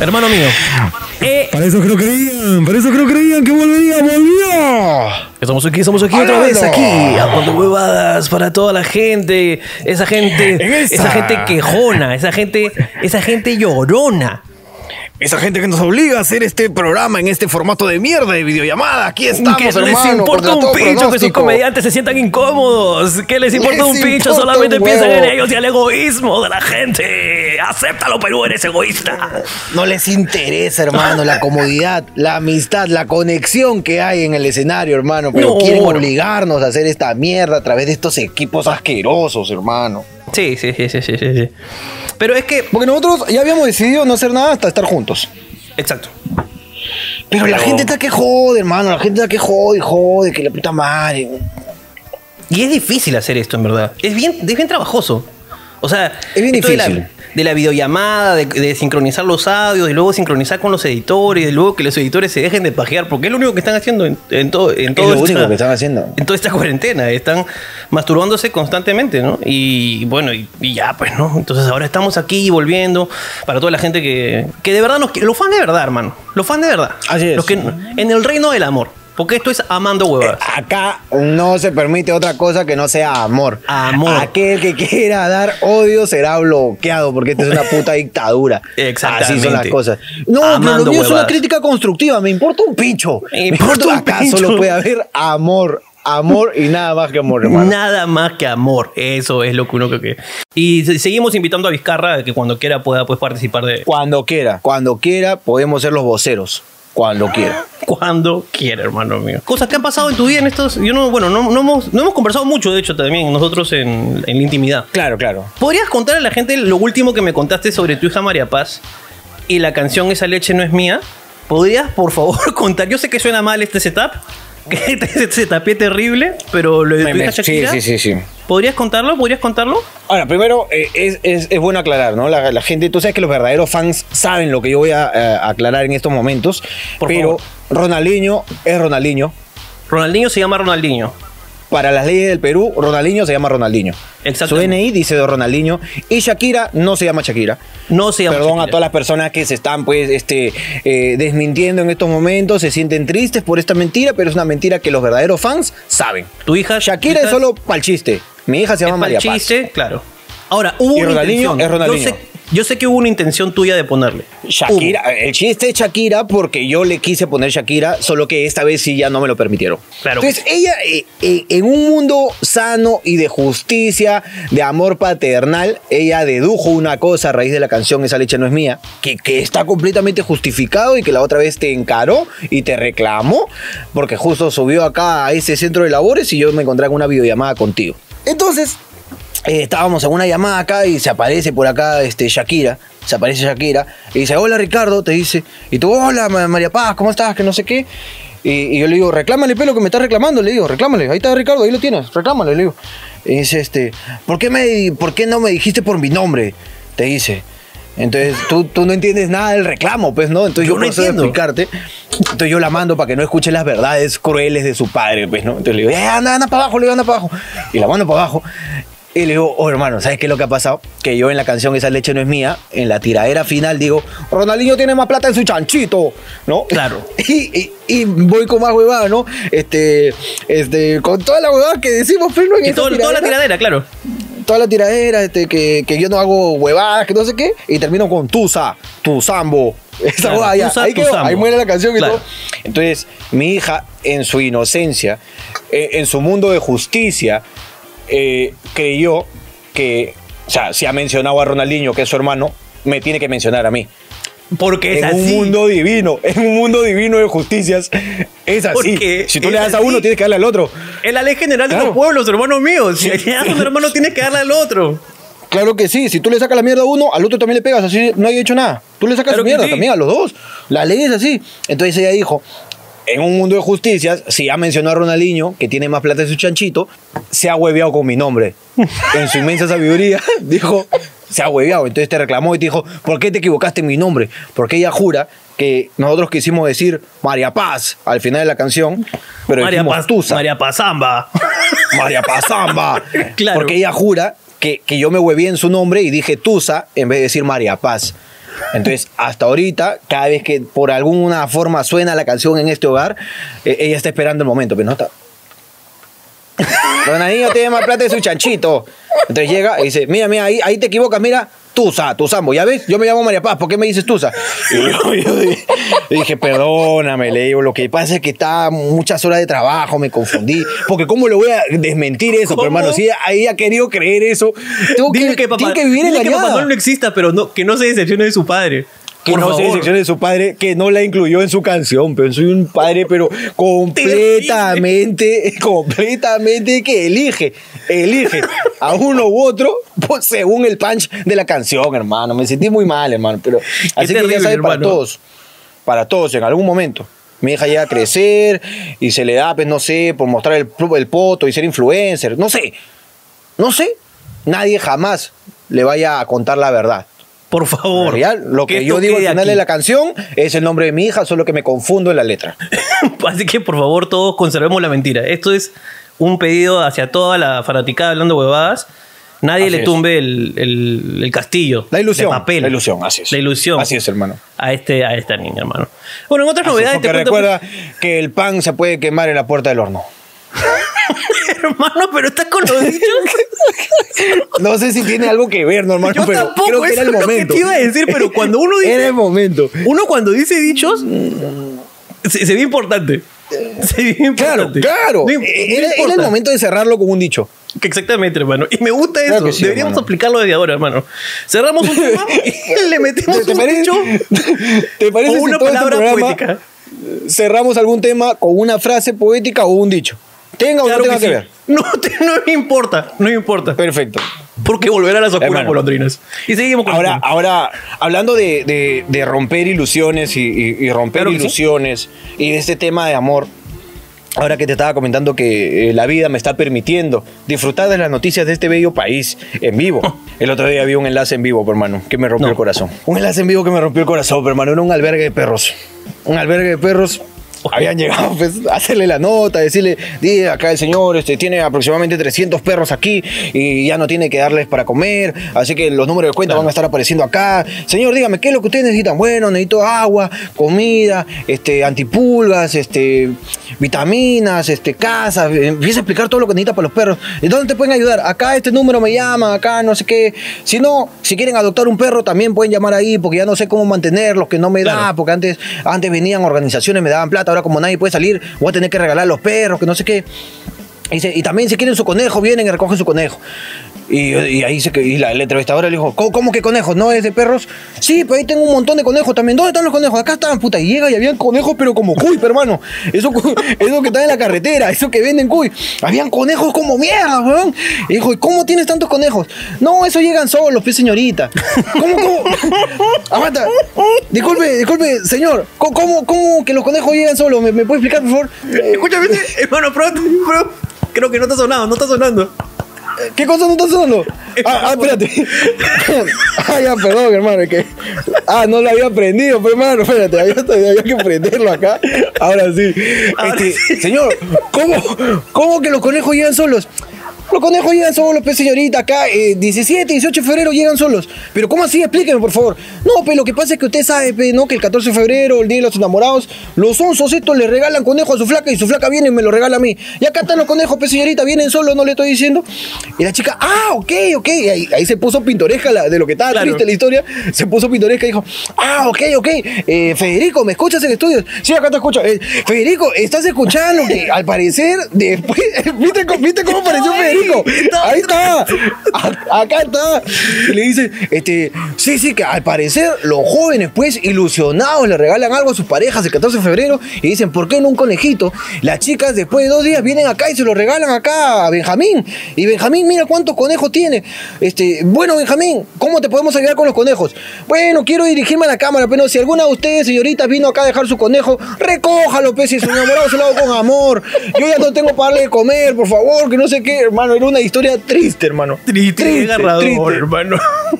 Hermano mío. Eh, Para eso que no creían, para eso que no creían que volvería, volvió. estamos aquí, estamos aquí otra vez, aquí, hablando huevadas para toda la gente. Esa gente, esa gente quejona, esa gente, esa gente llorona. Esa gente que nos obliga a hacer este programa en este formato de mierda de videollamada. Aquí estamos, que les hermano. importa contra un pincho que sus comediantes se sientan incómodos. Que les importa Les un pincho, importa solamente un piensan en ellos y el egoísmo de la gente. Acéptalo, Perú, eres egoísta. No les interesa, hermano, la comodidad, la amistad, la conexión que hay en el escenario, hermano. Pero No, quieren obligarnos a hacer esta mierda a través de estos equipos asquerosos, hermano. Sí, sí, sí, sí, sí, sí. Pero es que. Porque nosotros ya habíamos decidido no hacer nada hasta estar juntos. Exacto. Pero, la Pero- gente está que jode, hermano. La gente está que jode, jode, que la puta madre. Y es difícil hacer esto, en verdad. Es bien, es bien trabajoso. O sea, Es bien esto de la- difícil. De la, videollamada, de, de sincronizar los audios, y luego sincronizar con los editores, y luego que los editores se dejen de pajear, porque es lo único que están haciendo en, en todo, en todo lo esta- único que están haciendo. En toda esta cuarentena. Están masturbándose constantemente, ¿no? Y bueno, y, y ya, pues, ¿no? Entonces ahora estamos aquí volviendo para toda la gente que, que de verdad nos. Los fans de verdad, hermano. Los fans de verdad. Así es. Los que, en el reino del amor. Porque esto es amando huevadas. Acá no se permite otra cosa que no sea amor. Amor. Aquel que quiera dar odio será bloqueado porque esta es una puta dictadura. Exactamente. Así son las cosas. No, pero Amando lo mío es una crítica constructiva. Me importa un pincho. Me importa un Acá pincho. solo puede haber amor. Amor y nada más que amor, hermano. Nada más que amor. Eso es lo que uno cree que. Y se- seguimos invitando a Vizcarra a que cuando quiera pueda pues, participar de. Cuando quiera, cuando quiera, podemos ser los voceros. Cuando quiera. Cuando quiera, hermano mío. Cosas que han pasado en tu vida en estos. Yo no, bueno, no, no hemos, no hemos conversado mucho, de hecho, también nosotros en, en la intimidad. Claro, claro. ¿Podrías contar a la gente lo último que me contaste sobre tu hija María Paz y la canción Esa leche no es mía? ¿Podrías, por favor, contar? Yo sé que suena mal este setup, que este setup es terrible, pero lo de hija sí, sí, sí, sí. ¿podrías contarlo? ¿Podrías contarlo? Ahora, primero, eh, es, es- es bueno aclarar, ¿no? La, la gente, tú sabes que los verdaderos fans saben lo que yo voy a eh, aclarar en estos momentos, Por pero favor. Ronaldinho es Ronaldinho. Ronaldinho se llama Ronaldinho. Para las leyes del Perú, Ronaldinho se llama Ronaldinho. Su Exactamente. DNI dice de Ronaldinho y Shakira no se llama Shakira. No se llama Perdón a todas las personas que se están pues este eh, desmintiendo en estos momentos, se sienten tristes por esta mentira, pero es una mentira que los verdaderos fans saben. Tu hija Shakira tu es solo para el chiste. Mi hija se llama María pa'l Paz. chiste, claro. Ahora, hubo Y una Ronaldinho intención. es Ronaldinho. Yo sé, yo sé que hubo una intención tuya de ponerle. Shakira, el chiste es Shakira porque yo le quise poner Shakira, solo que esta vez sí ya no me lo permitieron. Claro. Entonces, ella, eh, eh, en un mundo sano y de justicia, de amor paternal, ella dedujo una cosa a raíz de la canción Esa leche no es mía, que, que está completamente justificado y que la otra vez te encaró y te reclamó, porque justo subió acá a ese centro de labores y yo me encontré con una videollamada contigo. Entonces, eh, estábamos en una llamada acá y se aparece por acá este, Shakira. Se aparece Shakira y dice, hola Ricardo, te dice. Y tú, hola Ma- María Paz, ¿cómo estás? Que no sé qué. Y, y yo le digo, reclámale pelo que me estás reclamando. Le digo, reclámale. Ahí está Ricardo, ahí lo tienes. Reclámale, le digo. Y dice, este, ¿por qué, me, ¿por qué no me dijiste por mi nombre? Te dice. Entonces tú, tú no entiendes nada del reclamo, pues, ¿no? Entonces Yo yo, no entiendo. explicarte. Entonces yo la mando para que no escuche las verdades crueles de su padre, pues, ¿no? Entonces le digo, eh, anda, anda para abajo, le digo, anda para abajo. Y la mando para abajo. Y le digo, oh hermano, ¿sabes qué es lo que ha pasado? Que yo en la canción Esa leche no es mía, en la tiradera final digo, Ronaldinho tiene más plata en su chanchito, ¿no? Claro. Y, y- y voy con más huevada, ¿no? Este, este, con toda la huevada que decimos, pero en Y todo- toda la tiradera, claro. toda la tiradera, este, que, que yo no hago huevadas, que no sé qué, y termino con Tusa, tu Sambo. Esa Claro, huevada ya. Tusa, ahí, quedó, ahí muere la canción y Claro. todo. Entonces, mi hija, en su inocencia, en su mundo de justicia, eh, creyó que, o sea, si ha mencionado a Ronaldinho, que es su hermano, me tiene que mencionar a mí. Porque es en así. un mundo divino, en un mundo divino de justicias, es así. Porque Si tú le das a uno, tienes que darle al otro. Es la ley general de los pueblos, hermanos míos. Si le das a un hermano, tienes que darle al otro. Claro que sí, si tú le sacas la mierda a uno, al otro también le pegas, así no hay hecho nada. Tú le sacas Claro su mierda sí. también a los dos. La ley es así. Entonces ella dijo, en un mundo de justicias, si ya mencionó a Ronaldinho, que tiene más plata en su chanchito, se ha hueveado con mi nombre. En su inmensa sabiduría, dijo, se ha hueveado. Entonces te reclamó y te dijo, ¿por qué te equivocaste en mi nombre? Porque ella jura que nosotros quisimos decir María Paz al final de la canción, pero María, Paz, Tusa. María Pazamba. María Pazamba. Claro. Porque ella jura que, que yo me hueví en su nombre y dije Tusa en vez de decir María Paz. Entonces, hasta ahorita, cada vez que por alguna forma suena la canción en este hogar, eh, ella está esperando el momento, pero no está. Dona Niño tiene más plata de su chanchito. Entonces llega y dice, mira, mira, ahí, ahí te equivocas, mira, Tusa, Tusambo, ¿ya ves? Yo me llamo María Paz, ¿por qué me dices Tusa? Y yo, yo dije, dije, perdóname, le digo, lo que pasa es que está muchas horas de trabajo, me confundí, porque ¿cómo le voy a desmentir eso? Pero hermano, si ella, ha querido creer eso, tengo que, que, papá, tiene que vivir dile que. Papá no exista, pero no, que no se decepcione de su padre. Que Por no se favor. decepcione de su padre, que no la incluyó en su canción, pero soy un padre, pero completamente, completamente que elige, elige a uno u otro pues, según el punch de la canción, hermano. Me sentí muy mal, hermano, pero así que terrible, ya sabes, para todos, para todos, en algún momento. Mi hija llega a crecer y se le da, pues, no sé, por mostrar el, el poto y ser influencer, no sé, no sé. Nadie jamás le vaya a contar la verdad. Por favor. Real, lo que, yo digo al final aquí. de la canción es el nombre de mi hija, solo que me confundo en la letra. Así que por favor todos conservemos la mentira. Esto es un pedido hacia toda la fanaticada hablando huevadas. Nadie Así le tumbe el, el- el castillo. La ilusión, De papel. la ilusión, así es. La ilusión. Así es, hermano. A, este, a esta niña, hermano. Bueno, en otras Así es, novedades te cuento, recuerda que el pan se puede quemar en la puerta del horno. hermano, pero estás con los dichos. No sé si tiene algo que ver, no, hermano, Yo pero tampoco, creo que eso era el es lo que momento. te iba a decir, pero cuando uno dice- Era el momento. Uno cuando dice dichos, se, se ve importante. Se ve Claro, importante. claro. No im- no era, era el momento de cerrarlo con un dicho. Exactamente, hermano. Y me gusta eso. Claro sí, Deberíamos hermano. aplicarlo desde ahora, hermano. Cerramos un tema y le metemos ¿Te un parece, dicho ¿te parece o si una todo este palabra poética. cerramos algún tema con una frase poética o un dicho? Tenga o Claro no tenga que que, sí. ver. No, te- no me importa, no me importa. Perfecto. Porque volverá a las oscuras golondrinas. Y seguimos con Ahora, ahora hablando de, de- de romper ilusiones y, y- y romper Claro que sí. ilusiones y de este tema de amor, ahora que te estaba comentando que eh, la vida me está permitiendo disfrutar de las noticias de este bello país en vivo. El otro día vi un enlace en vivo, hermano, que me rompió No. el corazón. Un enlace en vivo que me rompió el corazón, hermano, era un albergue de perros. Un albergue de perros. Habían llegado pues, a hacerle la nota, decirle, di acá el señor este, tiene aproximadamente 300 perros aquí y ya no tiene que darles para comer, así que los números de cuenta Claro. van a estar apareciendo acá. Señor, dígame, ¿qué es lo que ustedes necesitan? Bueno, necesito agua, comida, este, antipulgas, este, vitaminas, este, casas. Empieza a explicar todo lo que necesita para los perros. ¿Y dónde te pueden ayudar? Acá este número me llama, acá no sé qué. Si no, si quieren adoptar un perro, también pueden llamar ahí, porque ya no sé cómo mantenerlos, que no me da, Claro. porque antes, antes venían organizaciones, me daban plata, ahora como nadie puede salir, voy a tener que regalar los perros, que no sé qué. Y, y también si quieren su conejo, vienen y recogen su conejo. Y, y ahí se y la, la entrevistadora le dijo, ¿cómo, cómo que conejos? ¿No es de perros? Sí, pero ahí tengo un montón de conejos también. ¿Dónde están los conejos? Acá están, puta. Y llega y habían conejos, pero como cuy, hermano. Eso, eso que está en la carretera, eso que venden cuy. Habían conejos como mierda, weón. Y dijo, ¿y cómo tienes tantos conejos? No, eso llegan solos, pues señorita. ¿Cómo, cómo? Aguanta. Disculpe, disculpe, señor. ¿Cómo, cómo, cómo que los conejos llegan solos? ¿Me, me puede explicar, por favor? Escúchame, hermano, pero creo que no está sonando, no está sonando. ¿Qué cosa no está sonando? Ah, ah, espérate. ah, ya, perdón, hermano. es que... Ah, no lo había aprendido, pero hermano, espérate, había, había que prenderlo acá. Ahora sí. Ahora Este, sí. Señor, ¿cómo, ¿cómo que los conejos llegan solos? Los conejos llegan solos, pues señorita, acá eh, 17, 18 de febrero llegan solos. Pero ¿cómo así? Explíqueme, por favor. No, pues lo que pasa es que usted sabe, pues, ¿no? Que el 14 de febrero, el Día de los Enamorados, los onzos estos le regalan conejo a su flaca y su flaca viene y me lo regala a mí. Y acá están los conejos, pues señorita, vienen solos, no le estoy diciendo. Y la chica, ah, ok, ok. Y ahí, ahí se puso pintoresca la- de lo que estaba Claro. triste la historia. Se puso pintoresca y dijo, ah, ok, ok. Eh, Federico, ¿me escuchas en estudios? Sí, acá te escucho. Eh, Federico, ¿estás escuchando que al parecer, después, ¿viste, cómo- ¿viste cómo ahí, Federico? Ahí está. A- acá está. Y le dice, este, sí, sí, que al parecer los jóvenes, pues, ilusionados, le regalan algo a sus parejas el 14 de febrero y dicen, ¿por qué no un conejito? Las chicas después de dos días vienen acá y se lo regalan acá a Benjamín. Y Benjamín, mira cuántos conejos tiene. Este, bueno, Benjamín, ¿cómo te podemos ayudar con los conejos? Bueno, quiero dirigirme a la cámara, pero si alguna de ustedes, señoritas, vino acá a dejar su conejo, recójalo, pues, si su enamorado se lo hago con amor. Yo ya no tengo para darle de comer, por favor, que no sé qué, hermano. Era una historia triste, hermano. Triste, agarrador, triste. hermano.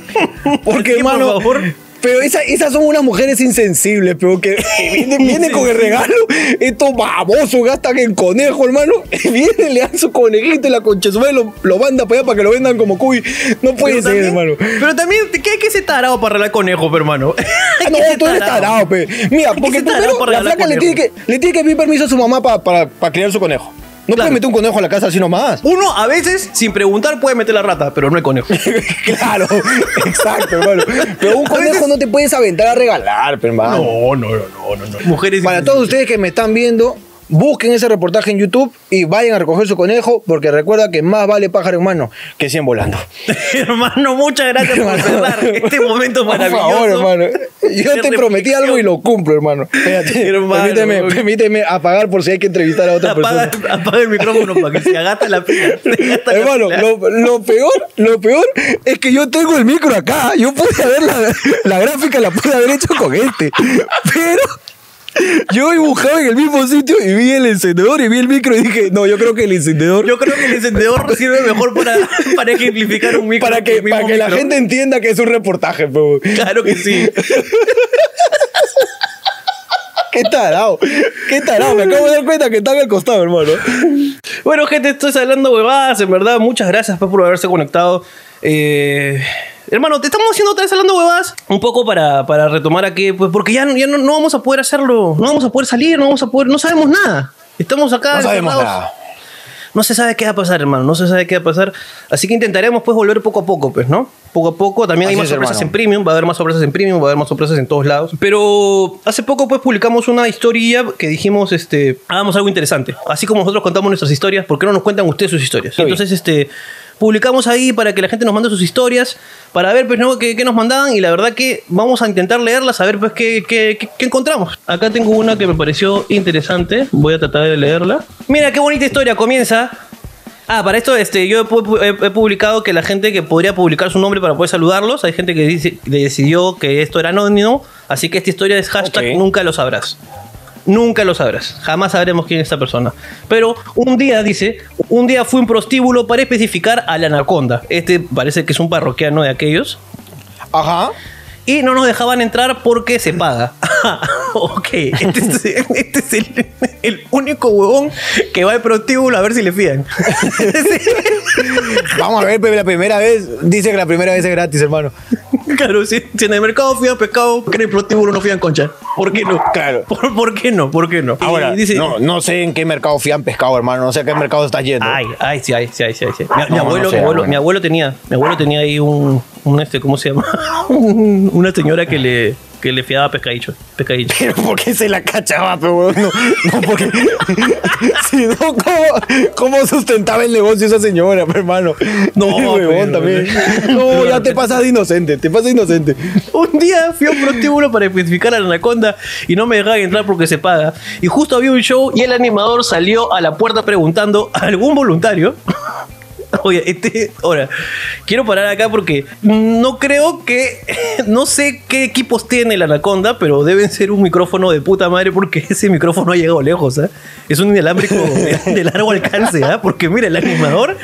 Porque, hermano, por favor, Pero esa- esas son unas mujeres insensibles, pero que que vienen, vienen con el regalo. Estos babosos gastan en conejo, hermano. Vienen, le dan su conejito y la madre lo, lo manda para allá para que lo vendan como cuy. No puede Pero ser, también- hermano. Pero también, ¿qué hay que ser tarado para arreglar conejos, hermano? Ah, no, tú eres tarado, pe. Mira, porque primero para la regalar flaca le tiene, que, le tiene que pedir permiso a su mamá pa- para para criar su conejo. No Claro. puede meter un conejo a la casa así nomás. Uno a veces, sin preguntar, puede meter la rata, pero no hay conejo. claro, exacto, hermano. Pero un veces- conejo no te puedes aventar a regalar, hermano. No, no, no, no, no. no. Mujeres Para todos ustedes que me están viendo, busquen ese reportaje en YouTube y vayan a recoger su conejo, porque recuerda que más vale pájaro en mano que 100 volando. Hermano, muchas gracias por cerrar este momento Por maravilloso. favor, hermano. Yo te prometí algo y lo cumplo, hermano. Espérate, Hermano. permíteme, permíteme apagar por si hay que entrevistar a otra Apaga, persona. apaga el micrófono para que se agata la pila. La Hermano, pila. lo, lo peor, lo peor es que yo tengo el micro acá. Yo pude haber la, la gráfica la pude haber hecho con este. Pero yo dibujaba en el mismo sitio y vi el encendedor y vi el micro y dije, no, yo creo que el encendedor Yo creo que el encendedor sirve mejor para, para ejemplificar un micro. para que, para que la gente entienda que es un reportaje, pero Claro que sí. qué tarado, qué tarado, me acabo de dar cuenta que están al costado, hermano. Bueno, gente, estoy hablando huevadas, en verdad. Muchas gracias pues, por haberse conectado. Eh, hermano, te estamos haciendo otra vez hablando huevadas. Un poco para, para retomar aquí, pues porque ya, no- ya no, no vamos a poder hacerlo. No vamos a poder salir, no vamos a poder. No sabemos nada. Estamos acá. No sabemos encerrados. nada. No se sabe qué va a pasar, hermano. No se sabe qué va a pasar. Así que intentaremos, pues, volver poco a poco, pues, ¿no? Poco a poco. También hay Así más es, sorpresas hermano. en Premium. Va a haber más sorpresas en Premium. Va a haber más sorpresas en todos lados. Pero hace poco, pues, publicamos una historia que dijimos, este, hagamos algo interesante. Así como nosotros contamos nuestras historias, ¿por qué no nos cuentan ustedes sus historias? Entonces, este, publicamos ahí para que la gente nos mande sus historias, para ver, pues, ¿no? qué, qué nos mandaban. Y la verdad que vamos a intentar leerlas, a ver, pues, qué, qué, qué- qué encontramos. Acá tengo una que me pareció interesante. Voy a tratar de leerla. Mira, qué bonita historia. Comienza. Ah, para esto este, yo he, pu- he- he publicado que la gente que podría publicar su nombre para poder saludarlos, hay gente que dice- decidió que esto era anónimo, así que esta historia es hashtag nunca lo sabrás. Nunca lo sabrás, jamás sabremos quién es esta persona. Pero un día, dice, un día fue un prostíbulo para especificar a la anaconda. Este parece que es un parroquiano de aquellos. Ajá. Y no nos dejaban entrar porque se paga. ok, este es, este es el, el único huevón que va al prostíbulo a ver si le fían. Vamos a ver, pero la primera vez, dice que la primera vez es gratis, hermano. Claro, si, si en el mercado fían pescado, ¿por qué en el prostíbulo no fían concha? ¿Por qué no? Claro. ¿Por, por qué no? ¿Por qué no? Ahora, dice, no, no sé en qué mercado fían pescado, hermano. No sé a qué mercado estás yendo. Ay, ay, sí, ay, sí, ay, sí, sí. Mi, abuelo, no sé, mi, abuelo, mi abuelo tenía, mi abuelo tenía ahí un, un este, ¿cómo se llama? Un- Una señora que le, que le fiaba pescadillo, pescadillo. Pero ¿por qué se la cachaba, pero no, no, porque si no, ¿cómo, ¿cómo sustentaba el negocio esa señora, pe, hermano? No, huevón también. No, ya te pasas de inocente, te pasas de inocente. Un día fui a un prostíbulo para especificar a la anaconda y no me dejaban entrar porque se paga. Y justo había un show y el animador salió a la puerta preguntando a algún voluntario. Oye, este, ahora, quiero parar acá porque no creo que, no sé qué equipos tiene la Anaconda, pero deben ser un micrófono de puta madre porque ese micrófono ha llegado lejos, ¿ah? Es un inalámbrico de, de largo alcance, ¿ah? Porque mira, el animador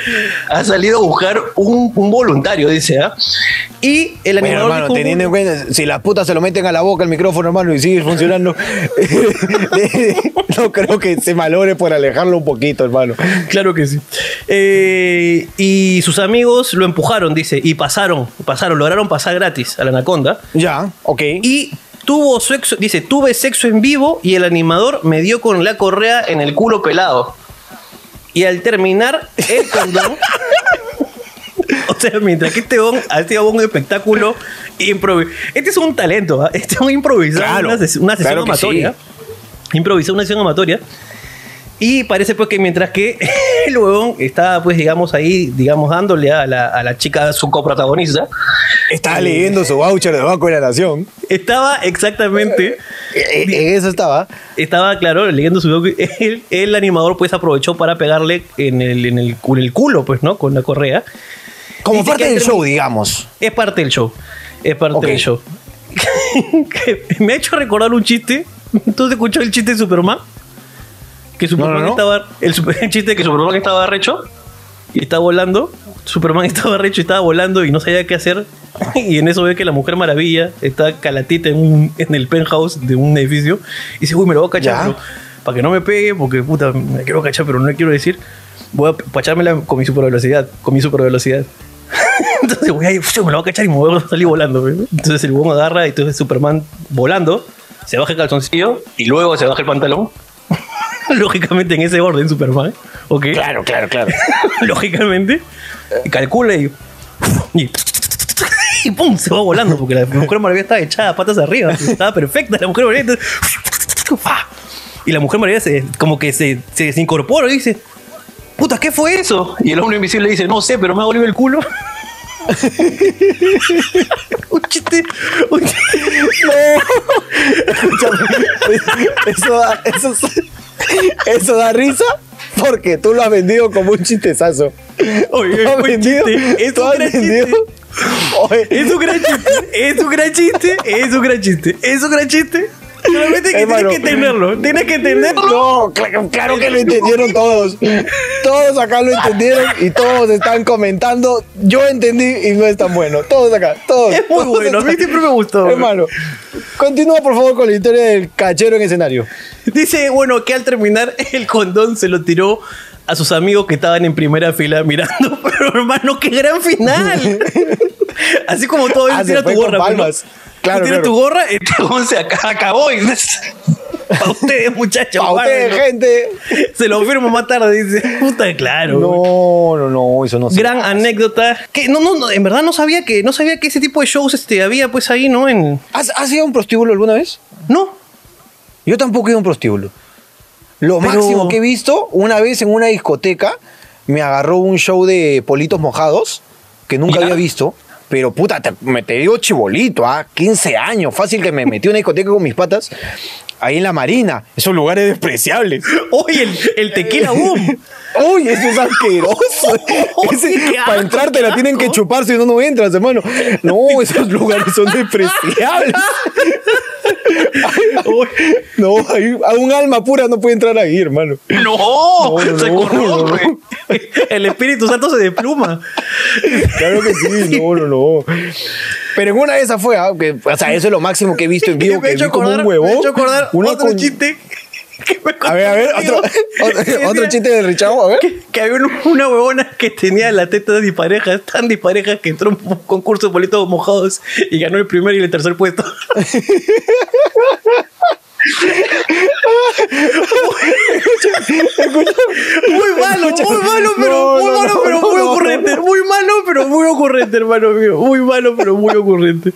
ha salido a buscar un, un voluntario, dice, ¿ah? Y el Bueno, animador hermano, dijo, teniendo en cuenta, si las putas se lo meten a la boca el micrófono, hermano, y sigue funcionando, no creo que se malore por alejarlo un poquito, hermano. Claro que sí. Eh, y sus amigos lo empujaron, dice, y pasaron, pasaron, lograron pasar gratis a la anaconda. Ya, ok. Y tuvo sexo, dice, tuve sexo en vivo y el animador me dio con la correa en el culo pelado. Y al terminar el condón, o sea, mientras que este bon hacía un espectáculo improvisado. Este es un talento, ¿ah? este es un improvisado, Claro, una, ses- una sesión claro amatoria. Improvisó una sesión amatoria. Y parece pues que mientras que el huevón estaba pues digamos ahí, digamos dándole a la, a la chica su coprotagonista, Estaba leyendo su voucher de Banco de la Nación. estaba exactamente, Eh, En eso estaba. estaba claro, leyendo su el, el animador pues aprovechó para pegarle en el, en el, en el culo pues, ¿no? Con la correa. Como Dice parte del show, digamos. Es parte del show. Es parte del show. Me ha hecho recordar un chiste. ¿Tú has escuchado el chiste de Superman? Que Superman no, no. estaba. El, super- el chiste de que Superman estaba arrecho. y está volando. Superman estaba recho y estaba volando y no sabía qué hacer. Y en eso ve que la Mujer Maravilla está calatita en, un- en el penthouse de un edificio. Y dice, uy, me lo voy a cachar, pero para que no me pegue, porque puta, me quiero cachar, pero no le quiero decir. Voy a pachármela con mi super velocidad, con mi super velocidad. Entonces, güey, ay, uf, me lo voy a cachar y me voy a salir volando. güey. Entonces el huevón agarra y entonces Superman volando, se baja el calzoncillo y luego se baja el pantalón. Lógicamente en ese orden, Superman. ¿Ok? Claro, claro, claro. Lógicamente. Y calcula y. Y, y pum, se va volando porque la mujer maravilla estaba echada patas arriba. Estaba perfecta la mujer maravilla. Y la mujer maravilla se, como que se, se desincorpora y dice: Puta, ¿qué fue eso? Y el hombre invisible dice: No sé, pero me ha dolido el culo. Un chiste. Un chiste. Escúchame, eso da, eso, eso da risa porque tú lo has vendido como un chistezazo. Oye, Tú has un vendido, chiste. Es tú un has gran vendido- chiste. Oye, Es un gran chiste, es un gran chiste, es un gran chiste, es un gran chiste. Solamente que Hermano. tienes que entenderlo, tienes que entenderlo. No, claro, claro que lo entendieron todos. Todos acá lo entendieron y todos están comentando. Yo entendí y no es tan bueno. Todos acá, todos. Es muy todos bueno, a mí siempre me gustó. Hermano, continúa por favor con la historia del cachero en escenario. Dice, bueno, que al terminar el condón se lo tiró a sus amigos que estaban en primera fila mirando. Pero hermano, qué gran final. Así como todo Ah, se tu gorra. pues, ¿no? Claro, tiras claro. tu gorra, chabón se aca- acabó y para ustedes, muchachos. A ustedes, gente. Se lo firmo más tarde, dice. Puta, claro. No, no, no, eso no gran anécdota que no, no, no, en verdad no sabía que no sabía que ese tipo de shows este había pues ahí no en ¿Has, has ido a un prostíbulo alguna vez? no Yo tampoco he ido a un prostíbulo. Lo Pero- máximo que he visto, una vez en una discoteca, me agarró un show de politos mojados, que nunca ¿Ya? había visto. Pero puta, te, me te digo chibolito, ¿ah? 15 años, fácil que me metí una discoteca con mis patas, ahí en la Marina, esos lugares despreciables. oye el, el tequila boom Uy, eso es asqueroso. Ese- para entrar te la tienen que chupar si no, no entras, hermano. No, esos lugares son despreciables. No, a un alma pura no puede entrar ahí, hermano. no, no, se corrompe el Espíritu Santo se despluma Claro que sí, no, no, no. Pero en una de esas fue, ah, que, o sea, eso es lo máximo que he visto en vivo, me que hecho vi como acordar, un huevón. me hecho acordar otro con- chiste A ver, a ver, otro, otro, otro chiste de Richard, a ver. que, que había un- una huevona que tenía las tetas disparejas, tan disparejas que entró en un concurso de politos mojados y ganó el primer y el tercer puesto. muy malo, muy malo, pero muy malo, pero muy ocurrente. Muy malo, pero muy ocurrente, hermano mío. Muy malo, pero muy ocurrente.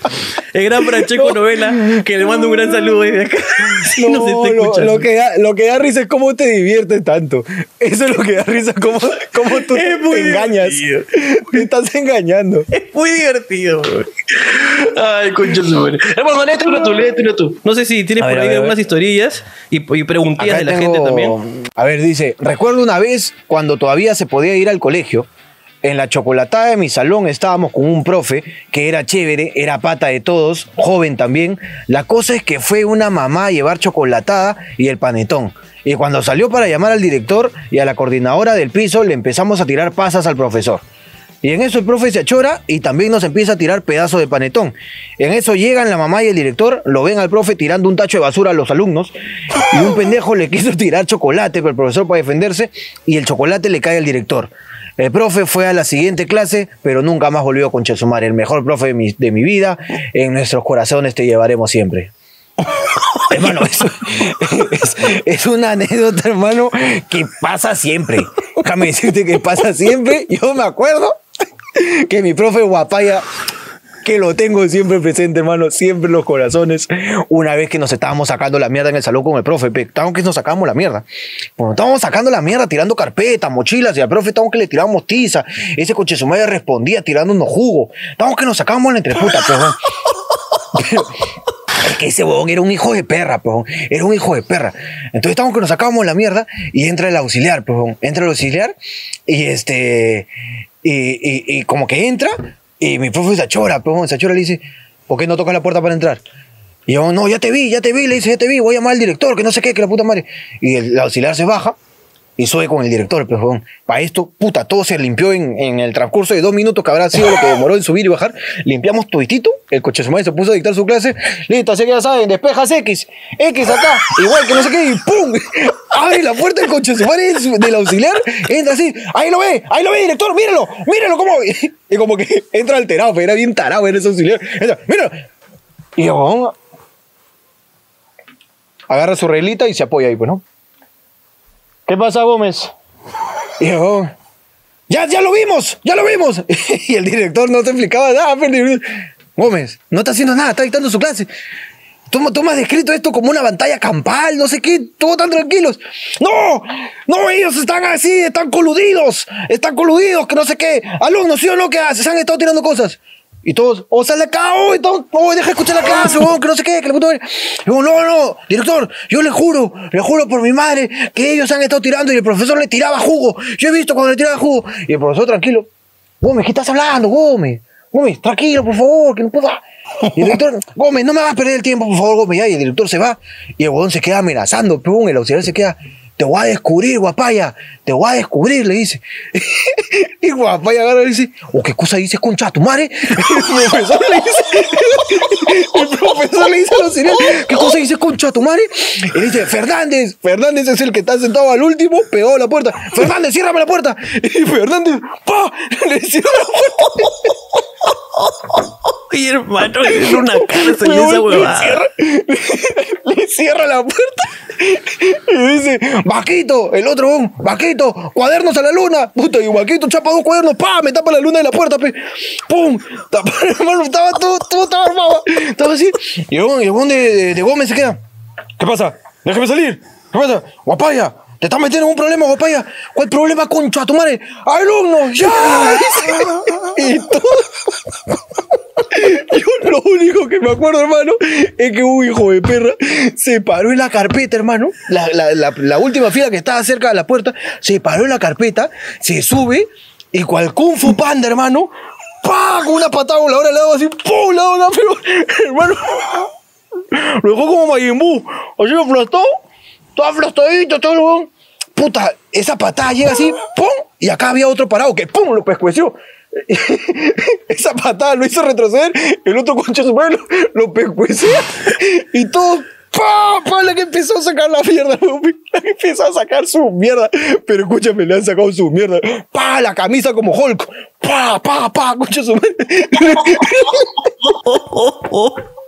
El gran Francesco Novela, que le mando un gran saludo desde acá. Si No, nos está lo, escuchando. lo que da, lo que da risa es cómo te diviertes tanto. Eso es lo que da risa, cómo, cómo tú Es te engañas. divertido. Te estás engañando. Es muy divertido, güey. Ay, concha su madre. Hermano, léete una tú, léete una tú. No sé si tienes por ahí algunas. Historias y, y preguntillas Acá de la tengo- gente también. A ver, dice, recuerdo una vez cuando todavía se podía ir al colegio, en la chocolatada de mi salón estábamos con un profe que era chévere, era pata de todos, joven también. La cosa es que fue una mamá a llevar chocolatada y el panetón. Y cuando salió para llamar al director y a la coordinadora del piso, le empezamos a tirar pasas al profesor. Y en eso el profe se achora y también nos empieza a tirar pedazos de panetón. En eso llegan la mamá y el director, lo ven al profe tirando un tacho de basura a los alumnos y un pendejo le quiso tirar chocolate pero el profesor para defenderse y el chocolate le cae al director. El profe fue a la siguiente clase, pero nunca más volvió con Chesumar, el mejor profe de mi, de mi vida. En nuestros corazones te llevaremos siempre. Hermano, es, es- es una anécdota, hermano, que pasa siempre. Déjame decirte que pasa siempre. Yo me acuerdo que mi profe Guapaya, que lo tengo siempre presente, hermano, siempre en los corazones. Una vez que nos estábamos sacando la mierda en el salón con el profe, estábamos que nos sacábamos la mierda. Bueno, estábamos sacando la mierda, tirando carpetas, mochilas, y al profe estábamos que le tirábamos tiza. Ese coche su madre respondía tirándonos jugo. Estábamos que nos sacábamos la entreputa, pero. pero es que ese huevón era un hijo de perra, pues, era un hijo de perra. Entonces estábamos que nos sacábamos la mierda y entra el auxiliar, pues, entra el auxiliar y este, y, y- y como que entra y mi profe se achora, pues, se achora le dice, ¿por qué no tocas la puerta para entrar? Y yo, no, ya te vi, ya te vi, le dice, ya te vi, voy a llamar al director, que no sé qué, que la puta madre. Y el auxiliar se baja y sube con el director, pero huevón, para esto, puta, todo se limpió en, en el transcurso de dos minutos que habrá sido lo que demoró en subir y bajar. Limpiamos toditito, el coche su madre se puso a dictar su clase. Listo, así que ya saben, despejas X, X acá, igual que no sé qué, y ¡pum! Abre la puerta el coche su madre del auxiliar, entra así, ahí lo ve, ahí lo ve, director, míralo, míralo cómo. Y como que entra alterado, pero era bien tarado, era ese auxiliar. Entra, míralo. Y yo, agarra su reglita y se apoya ahí, pues, ¿no? ¿Qué pasa, Gómez? Yo, ya, ya lo vimos, ya lo vimos. Y el director no te explicaba nada. pero director, Gómez, no está haciendo nada, está dictando su clase. Tú, tú me has descrito esto como una pantalla campal, no sé qué, todos tan tranquilos. No, no, ellos están así, están coludidos, están coludidos, que no sé qué. Alumnos, ¿sí o no? que haces? Se han estado tirando cosas. Y todos, o sale acá, oh, y todos, oh, deja de escuchar la clase, oh, que no sé qué, que la madre. Y yo, no, no, director, yo le juro, le juro por mi madre que ellos han estado tirando y el profesor le tiraba jugo. Yo he visto cuando le tiraba jugo. Y el profesor, tranquilo, Gómez, ¿qué estás hablando, Gómez? Gómez, tranquilo, por favor, que no pueda. Y el director, Gómez, no me hagas perder el tiempo, por favor, Gómez. Ya, y el director se va y el huevón se queda amenazando, pum, el auxiliar se queda, te voy a descubrir, guapaya, te voy a descubrir, le dice. y guapaya agarra y dice, ¿o qué cosa dices, concha tu madre? el profesor le dice, el profesor le dice al auxiliar, ¿qué cosa dices, concha tu madre? Y le dice, Fernández, Fernández es el que está sentado al último, pegado a la puerta. Fernández, ciérrame la puerta. Y Fernández, ¡pa! Le cierra la puerta. Oye, hermano, es una cárcel Huevón, esa le huevada. cierra, le cierra la puerta y dice, Vaquito, el otro, huevón, Vaquito, cuadernos a la luna. Puta, y Vaquito chapa dos cuadernos, pa, me tapa la luna de la puerta, pe. Pum, tapa, hermano, estaba todo, todo estaba armado. Estaba así. Y el y de, de, de Gómez se queda. ¿Qué pasa? Déjame salir. ¿Qué pasa? Guapaya. Te estás metiendo en un problema, guapaya. ¿Cuál problema, concha tu madre? ¡Alumnos! ¡Ya! y todo. Yo lo único que me acuerdo, hermano, es que un hijo de perra se paró en la carpeta, hermano. La, la- la- la última fila que estaba cerca de la puerta, se paró en la carpeta, se sube y cual Kung Fu Panda, hermano. Con una patada voladora le daba así, ¡pum! Daba una, pero, hermano, lo dejó como Majin así aplastado, todo aplastadito, todo lo Puta, esa patada llega así, ¡pum! Y acá había otro parado que ¡pum! lo pescueció. esa patada lo hizo retroceder, el otro concha su madre lo, lo pescuecea y todo. ¡Pa! ¡Pa! La que empezó a sacar la mierda. La que empezó a sacar su mierda. Pero escúchame, le han sacado su mierda. ¡Pa! La camisa como Hulk. ¡Pa! ¡Pa! ¡Pa! Escucha su madre.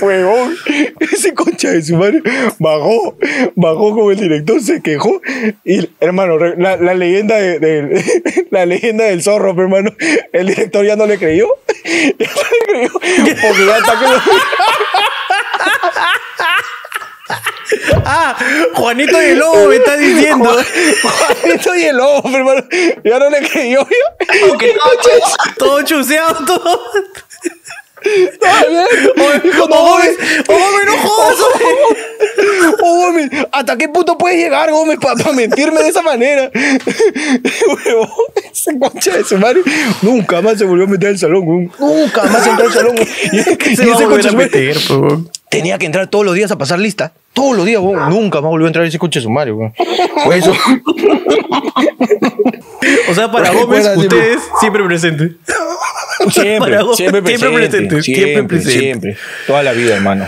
Huevón, ese concha de su madre bajó, bajó como el director se quejó y hermano, la, la leyenda de, de- la leyenda del zorro, hermano, el director ya no le creyó, ya no le creyó porque ya está que Ah, Juanito de Lobo me está diciendo. Juanito y el lobo, hermano, ya no le creyó. Aunque todo chuseado, todo. Está bien. Dijo, no, Gómez, Gómez, no jodas, Oh, Gómez, ¿hasta qué punto puedes llegar, Gómez, para mentirme de esa manera? Huevón, ese concha de su madre nunca más se volvió a meter al salón, huevón. nunca más entró al salón. Y, Se y va ese concha a meter, po. tenía que entrar todos los días a pasar lista. Todos los días, huevón. nunca más volvió a entrar ese coche de su madre. huevón. Por eso, O sea, para Gómez, ustedes siempre presentes. siempre, siempre siempre presente, siempre, presente. siempre. Toda la vida, hermano.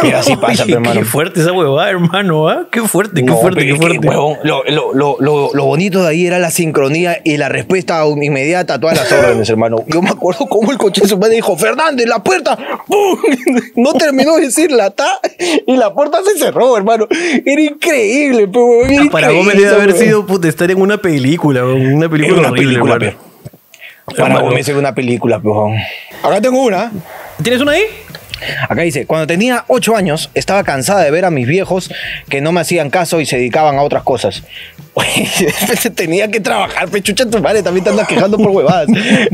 Pero así pasa, hermano. Qué fuerte esa huevada, hermano, ¿ah? Qué fuerte, qué fuerte, qué fuerte. lo, lo- lo- lo- bonito de ahí era la sincronía y la respuesta inmediata a todas las órdenes, hermano. Yo me acuerdo cómo el coche de su madre dijo, Fernández, la puerta, ¡pum! No terminó de decir la ta y la puerta se cerró, hermano. Era increíble, pero, era Para Gómez debe haber sido puta, estar en una película, una película horrible, película. Para era una película, pero. Acá tengo una. ¿Tienes una ahí? Acá dice, cuando tenía 8 años, estaba cansada de ver a mis viejos que no me hacían caso y se dedicaban a otras cosas. tenía que trabajar, pechucha tu madre, también te andas quejando por huevadas.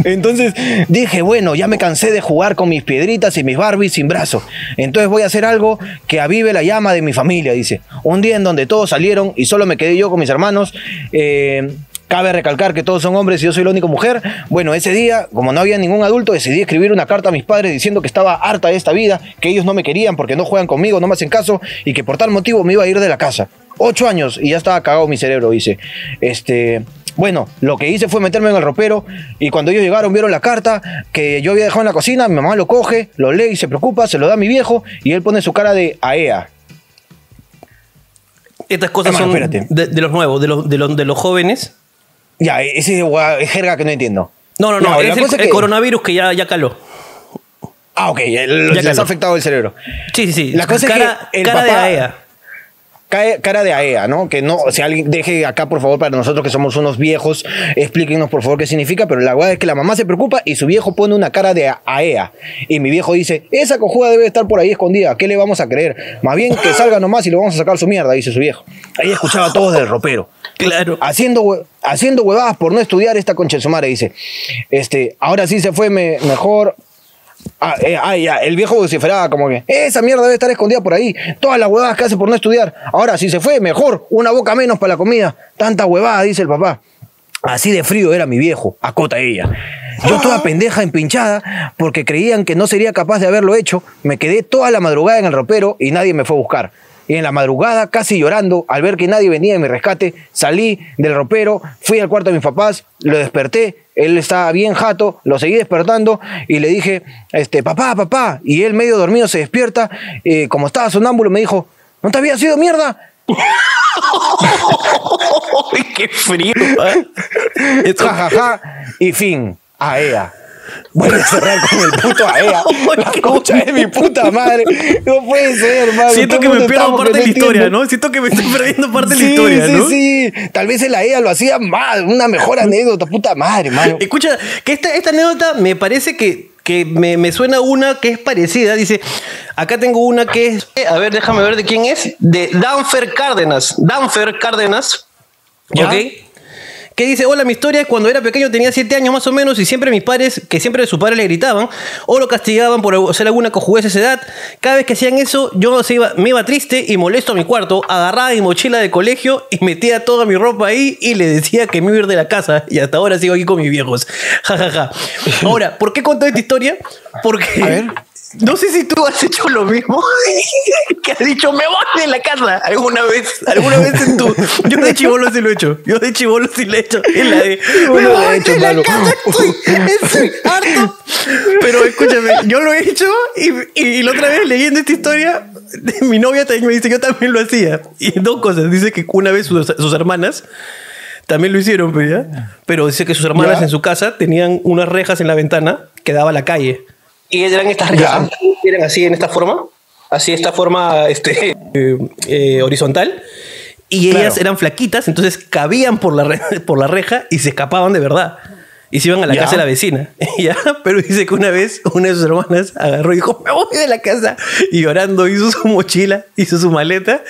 Entonces dije, bueno, ya me cansé de jugar con mis piedritas y mis Barbies sin brazo. Entonces voy a hacer algo que avive la llama de mi familia, dice. Un día en donde todos salieron y solo me quedé yo con mis hermanos. eh, Cabe recalcar que todos son hombres y yo soy la única mujer. Bueno, ese día, como no había ningún adulto, decidí escribir una carta a mis padres diciendo que estaba harta de esta vida, que ellos no me querían porque no juegan conmigo, no me hacen caso y que por tal motivo me iba a ir de la casa. Ocho años y ya estaba cagado mi cerebro, dice. Este, bueno, lo que hice fue meterme en el ropero y cuando ellos llegaron vieron la carta que yo había dejado en la cocina, mi mamá lo coge, lo lee y se preocupa, se lo da a mi viejo y él pone su cara de AEA. Estas cosas Hermano, son de, de los nuevos, de los, de los, de los jóvenes. Ya, ese es jerga que no entiendo. No, no, no, es el, cosa es el que- coronavirus que ya, ya caló. Ah, ok, el- Ya les ha afectado el cerebro. Sí, sí, sí. La cosa es cara, que el cara de papá- AEA. Cara de AEA, ¿no? Que no, si alguien deje acá, por favor, para nosotros que somos unos viejos, explíquenos por favor qué significa, pero la verdad es que la mamá se preocupa y su viejo pone una cara de AEA. Y mi viejo dice, esa cojuda debe estar por ahí escondida, ¿qué le vamos a creer? Más bien que salga nomás y le vamos a sacar su mierda, dice su viejo. Ahí escuchaba a todos del ropero. Claro. Haciendo, hue- haciendo huevadas por no estudiar esta concha de su madre, dice. Este, ahora sí se fue me- mejor. Ah, eh, ah, ya, el viejo vociferaba como que esa mierda debe estar escondida por ahí. Todas las huevadas que hace por no estudiar. Ahora sí se fue, mejor, una boca menos para la comida. Tanta huevada, dice el papá. Así de frío era mi viejo, acota ella. Yo toda pendeja empinchada, porque creían que no sería capaz de haberlo hecho, me quedé toda la madrugada en el ropero y nadie me fue a buscar. Y en la madrugada, casi llorando, al ver que nadie venía en mi rescate, salí del ropero, fui al cuarto de mis papás, lo desperté, él estaba bien jato, lo seguí despertando y le dije, este, papá, papá, y él medio dormido se despierta, eh, como estaba sonámbulo, me dijo, ¿no te había sido mierda? Qué frío. ¿eh? Ja, ja, ja, y fin, AEA. Voy a cerrar con el puto AEA. La concha de mi puta madre. No puede ser, hermano. Siento que me pierdo parte de la historia. ¿no? Siento que me estoy perdiendo parte de Sí, la historia, sí, ¿no? sí. Tal vez el AEA lo hacía mal, una mejor anécdota, puta madre, hermano. Escucha, que esta, esta anécdota me parece que, que me, me suena una que es parecida. Dice, acá tengo una que es, eh, a ver, déjame ver de quién es. De Danfer Cárdenas. Danfer Cárdenas. ¿Ya? ¿Ok? Que dice, hola, mi historia es cuando era pequeño, tenía 7 años más o menos, y siempre mis padres, que siempre sus padres le gritaban, o lo castigaban por hacer alguna cojudez a esa edad. Cada vez que hacían eso, yo me iba triste y molesto a mi cuarto, agarraba mi mochila de colegio y metía toda mi ropa ahí y le decía que me iba a ir de la casa. Y hasta ahora sigo aquí con mis viejos. Ja, ja, ja. Ahora, ¿por qué conté esta historia? Porque... A ver. No sé si tú has hecho lo mismo que has dicho, me voy de la casa alguna vez, alguna vez en tu... Yo de chivolo sí lo he hecho, yo de chivolo sí lo he hecho. Es la de, me lo he voy hecho, de la mano. casa, estoy, estoy harto. Pero escúchame, yo lo he hecho y, y la otra vez leyendo esta historia, mi novia también me dice, yo también lo hacía. Y dos cosas, dice que una vez sus, sus hermanas... También lo hicieron, pero, ya. pero dice que sus hermanas Ya. en su casa tenían unas rejas en la ventana que daba a la calle. Y eran estas rejas, eran así en esta forma, así esta forma este, eh, eh, horizontal. Y Claro. ellas eran flaquitas, entonces cabían por la, re- por la reja y se escapaban de verdad. Y se iban a la Ya. casa de la vecina. ¿Ya? Pero dice que una vez una de sus hermanas agarró y dijo, me voy de la casa. Y llorando hizo su mochila, hizo su maleta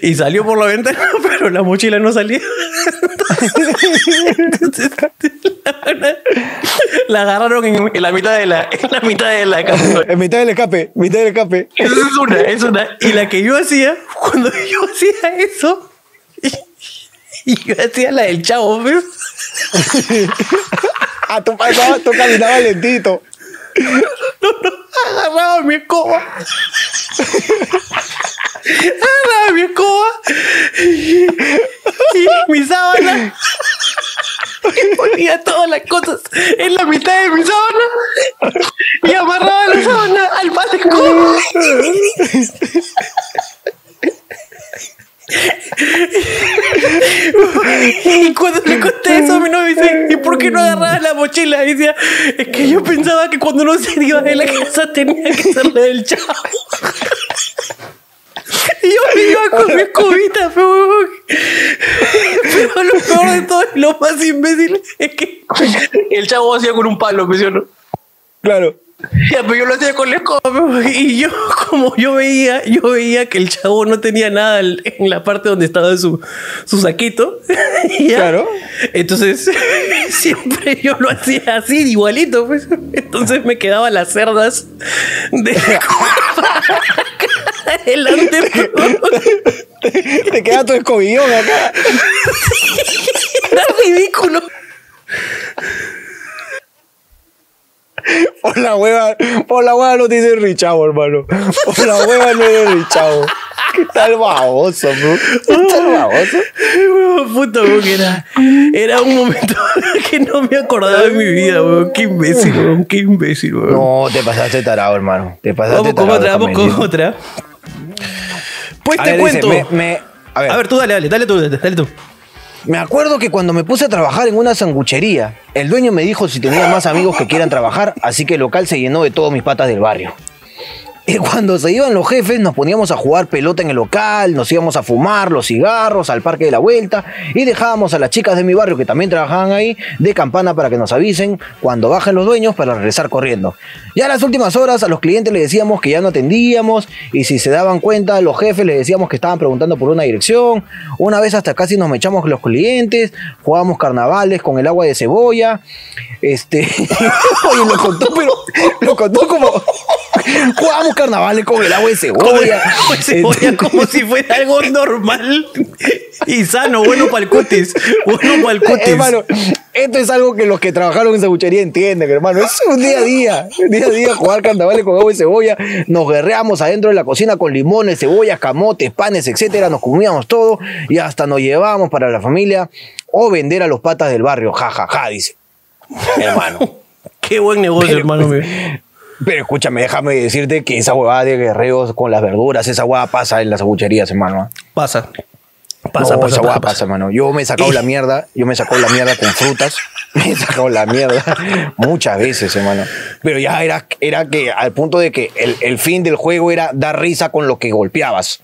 y salió por la ventana, pero la mochila no salía. La, agarraron en, en la mitad de la, en la mitad de la casa. En mitad del escape, mitad del escape. Esa es una, es una. Y la que yo hacía, cuando yo hacía eso, y, y yo hacía la del chavo, ¿ves? Ah, tú pasabas, tú caminabas lentito. agarraba mi escoba. Mi escoba y, mi sábana. Y ponía todas las cosas en la mitad de mi sábana y amarraba la sábana al de escoba. Y cuando le conté eso, mi novio dice, ¿y por qué no agarrabas la mochila? Y decía, es que yo pensaba que cuando uno se iba de la casa tenía que hacerle del chavo. Y yo me iba con mi escobita, pero, pero lo peor de todo y lo más imbécil es que el chavo hacía con un palo, ¿me no? Claro. Ya, pero yo lo hacía con la escoba. Y yo, como yo veía, yo veía que el chavo no tenía nada en la parte donde estaba su, su saquito. Ya. Claro. Entonces, siempre yo lo hacía así, igualito. Pues. Entonces me quedaban las cerdas de adelante. Te queda tu escobillón acá. Era ridículo. Por la hueva, por la hueva no te dice Richavo, hermano. Por la hueva no eres Richavo. ¿Qué tal baboso, bro? ¿Qué tal baboso? Puta, que era, era un momento que no me acordaba de mi vida, weón. Qué imbécil, weón. Qué imbécil, weón. No, te pasaste tarado, hermano. Te pasaste vamos con tarado, otra, vamos con otra. Pues A te ver, dice, cuento. me- me- a ver. a ver, tú dale, dale, dale tú, dale, dale tú. Me acuerdo que cuando me puse a trabajar en una sanguchería, el dueño me dijo si tenía más amigos que quieran trabajar, así que el local se llenó de todos mis patas del barrio. Y cuando se iban los jefes, nos poníamos a jugar pelota en el local, nos íbamos a fumar los cigarros al parque de la vuelta y dejábamos a las chicas de mi barrio que también trabajaban ahí de campana para que nos avisen cuando bajen los dueños para regresar corriendo. Ya a las últimas horas a los clientes les decíamos que ya no atendíamos y si se daban cuenta los jefes les decíamos que estaban preguntando por una dirección. Una vez hasta casi nos mechamos los clientes, jugábamos carnavales con el agua de cebolla. Este, oye, lo contó, pero lo contó como jugábamos carnavales con el agua de cebolla. Pues cebolla como si fuera algo normal y sano, bueno para el cutis. Bueno para el cutis. Hermano, esto es algo que los que trabajaron en sanguchería entienden, hermano. Es un día a día. Día a día jugar carnavales con agua de cebolla. Nos guerreamos adentro de la cocina con limones, cebollas, camotes, panes, etcétera. Nos comíamos todo y hasta nos llevábamos para la familia o vender a los patas del barrio. Ja, ja, ja, dice. Hermano. Qué buen negocio, Pero, hermano mío. Pero escúchame, déjame decirte que esa huevada de guerreos con las verduras, esa huevada pasa en las sangucherías, hermano. Pasa. Pasa, no, pasa, esa pasa, pasa, hermano. Yo me he sacado la mierda, yo me he sacado la mierda con frutas, me he sacado la mierda muchas veces, hermano. Pero ya era, era que al punto de que el, el fin del juego era dar risa con lo que golpeabas.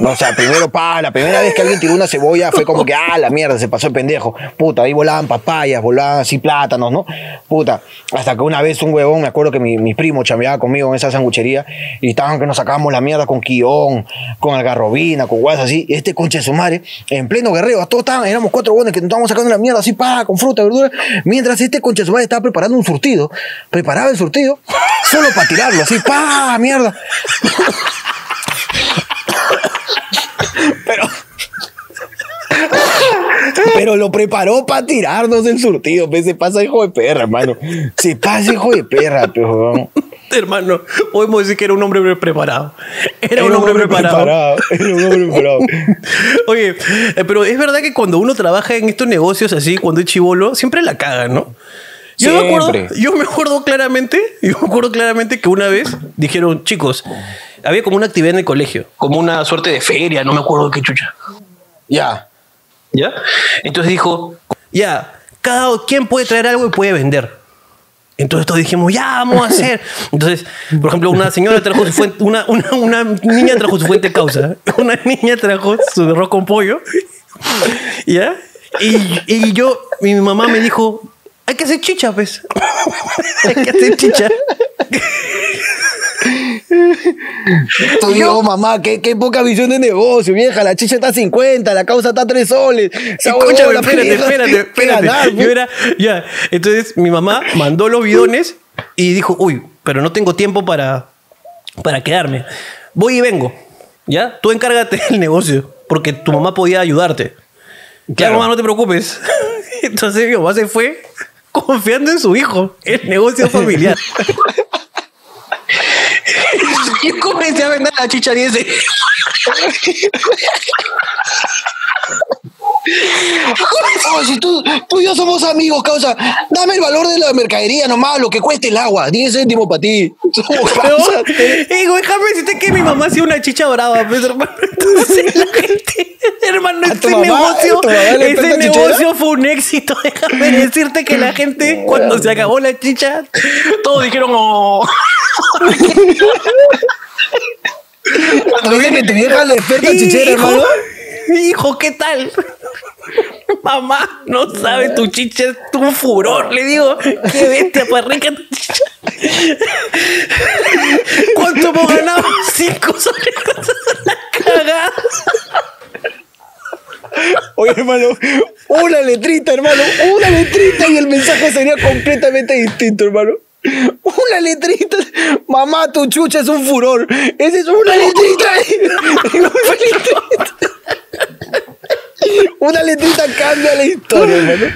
O sea, primero, pa, la primera vez que alguien tiró una cebolla fue como que, ah, la mierda, se pasó el pendejo. Puta, ahí volaban papayas, volaban así plátanos, ¿no? Puta, hasta que una vez un huevón, me acuerdo que mi, mi primo chambeaba conmigo en esa sanguchería y estaban que nos sacábamos la mierda con quillón, con algarrobina, con guas así. Este conche de su madre, en pleno guerrero, todos estaban, éramos cuatro huevones que nos estábamos sacando la mierda así, pa, con fruta, verdura. Mientras este conche de su madre estaba preparando un surtido, preparaba el surtido solo para tirarlo, así, pa, mierda. Pero lo preparó para tirarnos el surtido. pues, Se pasa hijo de perra, hermano. Se pasa hijo de perra, pues, weón. Hermano, podemos decir que era un hombre preparado. Era, un hombre, preparado. Era un hombre preparado. Oye, eh, pero es verdad que cuando uno trabaja en estos negocios así, cuando es chivolo, siempre la cagan, ¿no? Yo me, acuerdo, yo me acuerdo claramente, yo me acuerdo claramente que una vez dijeron, chicos, había como una actividad en el colegio, como una suerte de feria, no me acuerdo qué chucha. Ya. ¿Ya? Entonces dijo, ya, cada quien puede traer algo y puede vender. Entonces todos dijimos, ya, vamos a hacer. Entonces, por ejemplo, una señora trajo su fuente, una, una, una niña trajo su fuente de causa. Una niña trajo su arroz con pollo. ¿Ya? Y, y yo, mi mamá me dijo, hay que hacer chicha, pues. hay que hacer chicha. Tú yo, mamá, qué, qué poca visión de negocio, vieja. La chicha está a 50, la causa está a 3 soles. Escúchame, huevona, espérate, vieja, espérate, ¿qué espérate. Yo pues? era, ya. Entonces mi mamá mandó los bidones y dijo, uy, pero no tengo tiempo para, para quedarme. Voy y vengo. ¿Ya? Tú encárgate del negocio, porque tu mamá podía ayudarte. Claro, Claro. mamá, no te preocupes. Entonces mi mamá se fue confiando en su hijo, el negocio familiar. y comencé a vender la chicha 10. Oh, si tú, tú y yo somos amigos, causa, dame el valor de la mercadería nomás, lo que cueste el agua, 10 céntimos para ti. Déjame decirte que mi mamá hacía una chicha brava, pues, hermano. Entonces, la gente, hermano, ¿A tu ese mamá? negocio, ¿A tu mamá le ese encanta negocio chichera? fue un éxito. Déjame decirte que la gente, cuando se acabó la chicha, todos dijeron, oh. Cuando que tu vieja le experta chichera, hermano. Hijo, ¿qué tal? Mamá, no sabes, tu chicha es un furor. Le digo, qué bestia, para rica tu chicha. ¿Cuánto hemos ganado? Cinco soles. La cagada. Oye, hermano, una letrita, hermano, una letrita y el mensaje sería completamente distinto, hermano. Una letrita. Mamá, tu chucha es un furor. Esa es una letrita. Una letrita. Una letrita cambia la historia, hermano.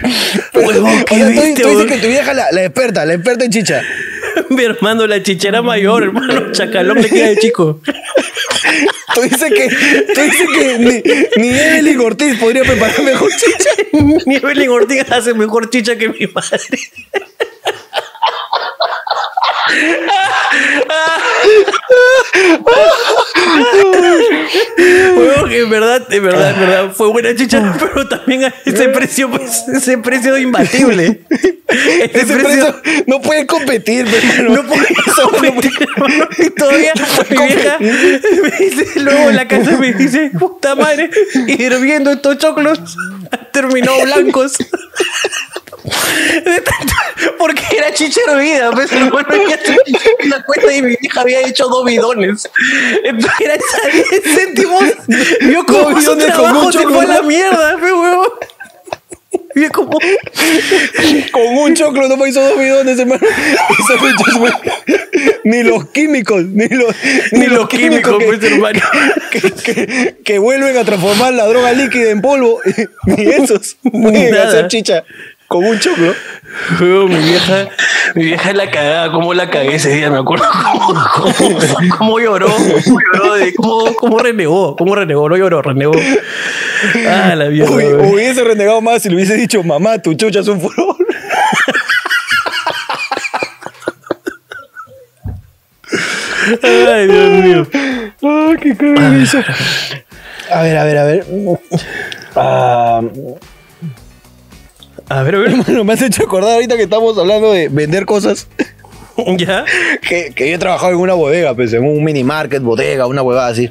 Huevón, qué tú- dices que tu vieja la, la experta, la experta en chicha. Mi hermano, la chichera mayor, hermano. Chacalón le queda de chico. Tú dices que, tú dices que ni, ni Evelyn Ortiz podría preparar mejor chicha. Ni Evelyn Ortiz hace mejor chicha que mi madre. Huevón, en verdad, en verdad, en verdad, fue buena chicha, pero también a ese precio, pues, ese precio imbatible. Ese, Ese precio no puede competir, pero, hermano. no no competir, hermano. Y todavía mi vieja me dice, luego en la casa me dice, puta madre, hirviendo estos choclos, terminó blancos. Porque era chicha hervida, pues hermano, la cuenta y mi vieja había hecho dos bidones. Entonces era esa 10 céntimos. Vio como Dos su trabajo se fue a la ¿no? mierda, pe huevo. Vio como Con un choclo no me hizo dos bidones, hermano. Ni los químicos, ni los, Ni los químicos, pues, hermano. que, que- que vuelven a transformar la droga líquida en polvo, ni esos pueden hacer chicha con un choclo. Mi vieja, mi vieja la cagaba, cómo la cagué ese día, me acuerdo cómo, cómo- cómo lloró, cómo lloró, de, cómo, cómo renegó, cómo renegó, no lloró, renegó. Ah, la mierda. Uy, hubiese renegado más si le hubiese dicho, mamá, tu chucha es un furor. Ay, Dios mío. Ah, qué cabeza. A ver, a ver, a ver. Ah, A ver, a ver. bueno, me has hecho acordar ahorita que estamos hablando de vender cosas. ¿Ya? Que, que yo he trabajado en una bodega, pues, en un mini market, bodega, una huevada así.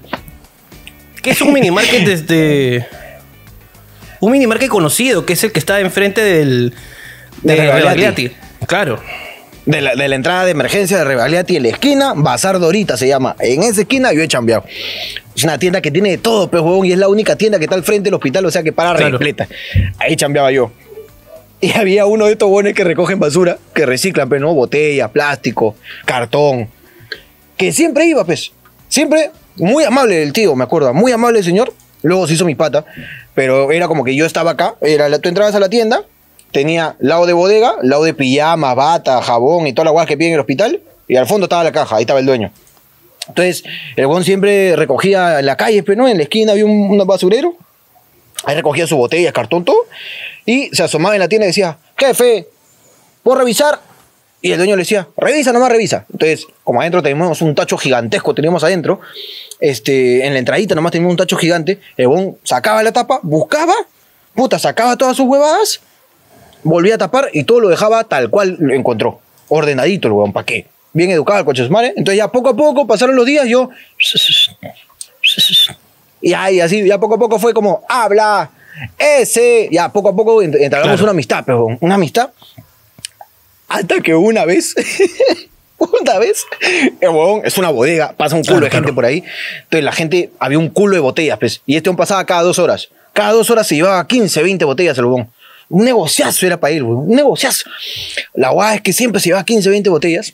¿Qué es un mini market desde. Un mini market conocido, que es el que está enfrente del. De De. Rebagliati. Claro. De la, de la entrada de emergencia de Rebagliati en la esquina, Bazar Dorita se llama. En esa esquina yo he chambeado. Es una tienda que tiene de todo, pues, huevón, y es la única tienda que está al frente del hospital, o sea que para Claro. repleta. Ahí chambeaba yo. Y había uno de estos buenos que recogen basura, que reciclan, pues, ¿no? Botellas, plástico, cartón. Que siempre iba, pues. Siempre muy amable el tío, me acuerdo. Muy amable el señor. Luego se hizo mi pata. Pero era como que yo estaba acá. Era, tú entrabas a la tienda, tenía lado de bodega, lado de pijama, bata, jabón y toda la guay que piden en el hospital. Y al fondo estaba la caja, ahí estaba el dueño. Entonces, el buen siempre recogía en la calle, pero no, en la esquina había un, un basurero. Ahí recogía sus botellas, cartón, todo. Y se asomaba en la tienda y decía, jefe, ¿puedo revisar? Y el dueño le decía, revisa, nomás revisa. Entonces, como adentro teníamos un tacho gigantesco, teníamos adentro, este, en la entradita nomás teníamos un tacho gigante, el bon sacaba la tapa, buscaba, puta, sacaba todas sus huevadas, volvía a tapar y todo lo dejaba tal cual lo encontró. Ordenadito el huevón, ¿para qué? Bien educado el coche su. Entonces ya poco a poco pasaron los días, yo... Y ahí así, ya poco a poco fue como, habla, ese. Ya poco a poco ent- entablamos Claro. una amistad, pero una amistad. Hasta que una vez, una vez, el huevón es una bodega, pasa un culo Claro, de gente claro. por ahí. Entonces la gente, había un culo de botellas, pues. Y este hombre pasaba cada dos horas. Cada dos horas se llevaba 15, 20 botellas el huevón. Un negociazo era para él, huevón. Un negociazo. La guay es que siempre se llevaba 15, 20 botellas.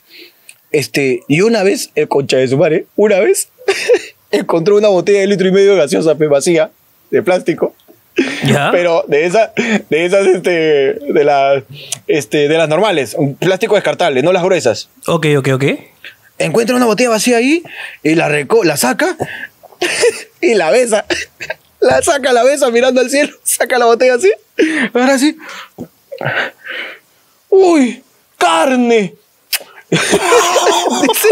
Este, y una vez, el concha de su madre, una vez, encontró una botella de litro y medio de gaseosa, pues, vacía, de plástico. ¿Ya? Pero de esas, de esas, este, de las, este, de las normales, un plástico descartable, no las gruesas. Ok, ok, ok. Encuentra una botella vacía ahí y la, reco la saca y la besa. La saca, la besa mirando al cielo, saca la botella así. Ahora sí. Uy, carne. Dice-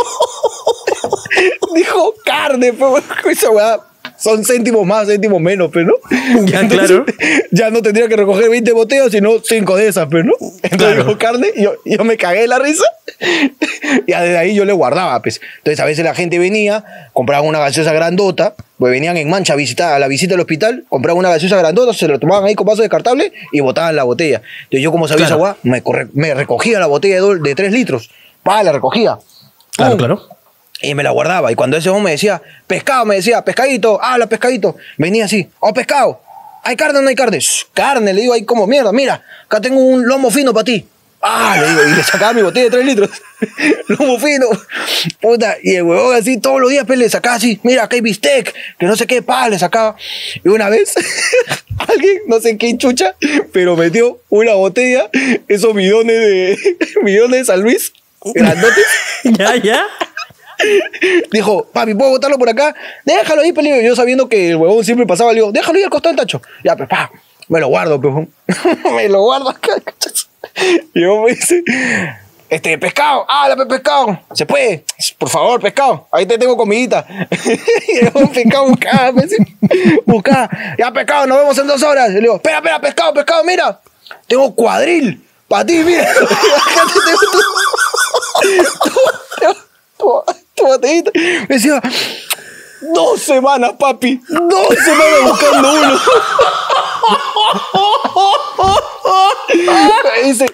dijo carne, pues, esa weá. Son céntimos más, céntimos menos, pero ¿no? Ya, claro. Ya no tendría que recoger 20 botellas, sino 5 de esas, pero ¿no? Entonces Claro. dijo carne, yo, yo me cagué de la risa. Y desde ahí yo le guardaba, pues. Entonces a veces la gente venía, compraba una gaseosa grandota, pues venían en mancha a visitar, a la visita al hospital, compraban una gaseosa grandota, se lo tomaban ahí con vaso descartable y botaban la botella. Entonces yo como sabía Claro. esa agua, me, corre- me recogía la botella de 3 litros. Pa, la recogía. Claro, Pum. claro. Y me la guardaba. Y cuando ese hombre me decía, pescado, me decía, pescadito, habla pescadito. Venía así, oh, pescado. ¿Hay carne o no hay carne? "Shh, carne, le digo ahí como mierda. Mira, acá tengo un lomo fino para ti. Ah, le digo, y le sacaba mi botella de 3 litros. lomo fino. Puta, y el huevón así todos los días, pues le sacaba así, mira, acá hay bistec, que no sé qué, pa, le sacaba. Y una vez, alguien, no sé qué chucha, pero metió una botella, esos bidones de, bidones de San Luis, grandotes ¿Ya, ya? Dijo, papi, ¿puedo botarlo por acá? Déjalo ahí, peligro. Yo sabiendo que el huevón siempre pasaba, le digo, déjalo ahí al costado del tacho. Ya, pues, pa, me lo guardo, pues. me lo guardo acá. Y yo me dice, este, pescado, ah, pescado, se puede, por favor, pescado, ahí te tengo comidita. y yo, pescado, buscaba, buscaba, ya, pescado, nos vemos en dos horas. Le digo, espera, espera, pescado, pescado, mira, tengo cuadril, para ti, mira. tu- tu botellita. Me decía, dos semanas, papi, dos semanas buscando uno. Me dice,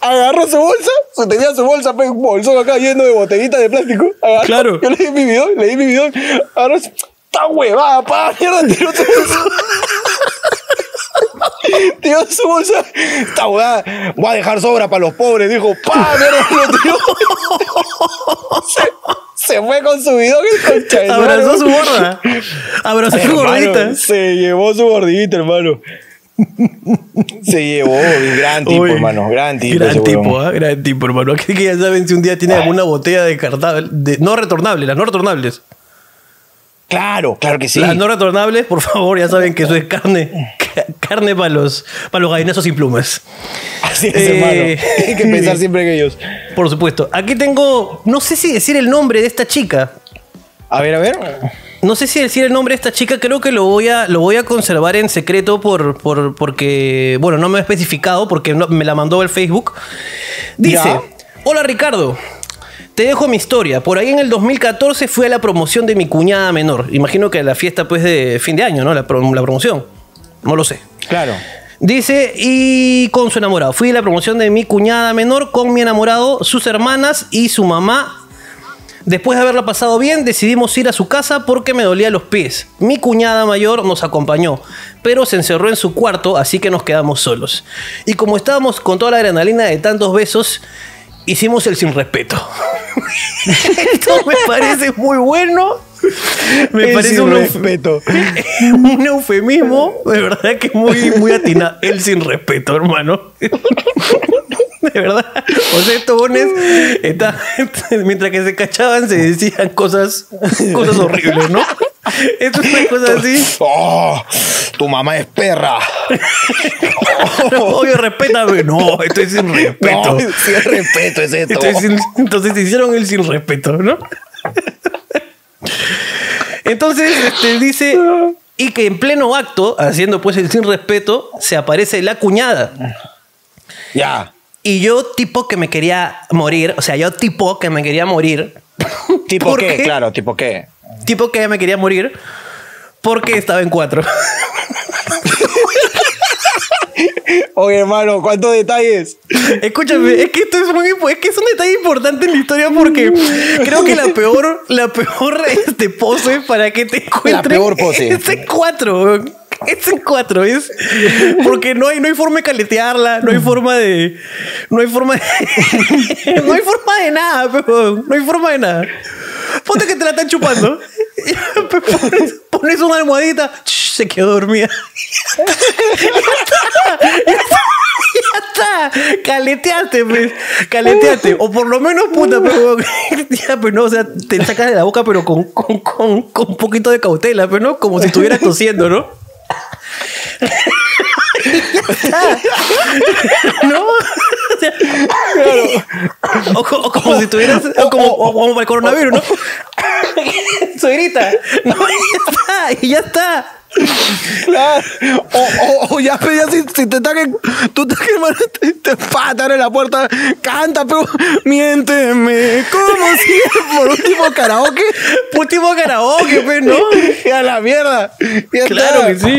agarró su bolsa, su- tenía su bolsa, un bolsón acá lleno de botellitas de plástico. Agarró, Claro. Yo le di mi bidón, le di mi bidón, agarró, está huevada, pa, mierda, tiró su bolsa. Su bolsa, está huevada, voy a dejar sobra para los pobres, dijo, pa, mierda, tiró. Se, se fue con su bidón su Abrazó su gorda. Abrazó su gordita. Se llevó su gordita, hermano. Se llevó, gran tipo, Uy, hermano. Gran tipo. Gran tipo. ¿ah? gran tipo, hermano. Así que ya saben si un día tiene alguna botella descartable, de, no retornable, las no retornables. Claro, claro que sí. Las no retornables, por favor, ya saben que eso es carne. ca- Carne para los, para los gallinazos sin plumas. Así es, Eh, hermano. Hay que pensar siempre en ellos. Por supuesto. Aquí tengo. No sé si decir el nombre de esta chica. A ver, a ver. No sé si decir el nombre de esta chica, creo que lo voy a, lo voy a conservar en secreto por, por- porque, bueno, no me ha especificado porque no- me la mandó el Facebook. Dice, Ya. hola Ricardo, te dejo mi historia. Por ahí en el 2014 fui a la promoción de mi cuñada menor. Imagino que la fiesta pues de fin de año, ¿no? La, la promoción. No lo sé. Claro. Dice, y con su enamorado. Fui a la promoción de mi cuñada menor con mi enamorado, sus hermanas y su mamá. Después de haberla pasado bien, decidimos ir a su casa porque me dolía los pies. Mi cuñada mayor nos acompañó, pero se encerró en su cuarto, así que nos quedamos solos. Y como estábamos con toda la adrenalina de tantos besos, hicimos el sin respeto. Esto me parece muy bueno. Me El parece un, respeto. un eufemismo, de verdad que muy, muy atinado. El sin respeto, hermano. De verdad. O sea, estos bones, está- mientras que se cachaban, se decían cosas, cosas horribles, ¿no? Esto es una cosa así. Tu mamá es perra. Oye, respétame. No, esto es sin respeto. No, el respeto es esto. Esto es sin- entonces hicieron el sin respeto, ¿no? Entonces, este, dice, y que en pleno acto, haciendo pues el sin respeto, se aparece la cuñada. Ya. Y yo, tipo que me quería morir, o sea, yo, tipo que me quería morir. ¿Tipo qué? Claro, ¿tipo qué? Tipo que me quería morir porque estaba en cuatro. Oye, hermano, ¿cuántos detalles? Escúchame, es que esto es muy es que es un detalle importante en la historia porque creo que la peor, la peor este, pose para que te encuentres peor pose. es en cuatro. Es en cuatro, es porque no hay, no hay forma de caletearla, no hay forma de. No hay forma de. no hay forma de nada, weón. no hay forma de nada. Ponte que te la están chupando. Pones, pones una almohadita, se quedó dormida. Ya está. Caleteaste, pues. Caleteaste. O por lo menos, puta, pero. Ya, pues no, o sea, te sacas de la boca, pero con, con, con, con un poquito de cautela, pero no, como si estuvieras tosiendo, ¿no? ¿No? O, sea, o co- o como si tuvieras. O como, o como para el coronavirus, ¿no? Suegrita. No, y ya está. Y ya está. Claro. O, o, o ya, ya si, si te ataquen, tú te hermano, te, te abre la puerta, canta, pero miénteme, como si por último karaoke. Último karaoke, pues, ¿no? Y a la mierda. Ya Claro está. que sí.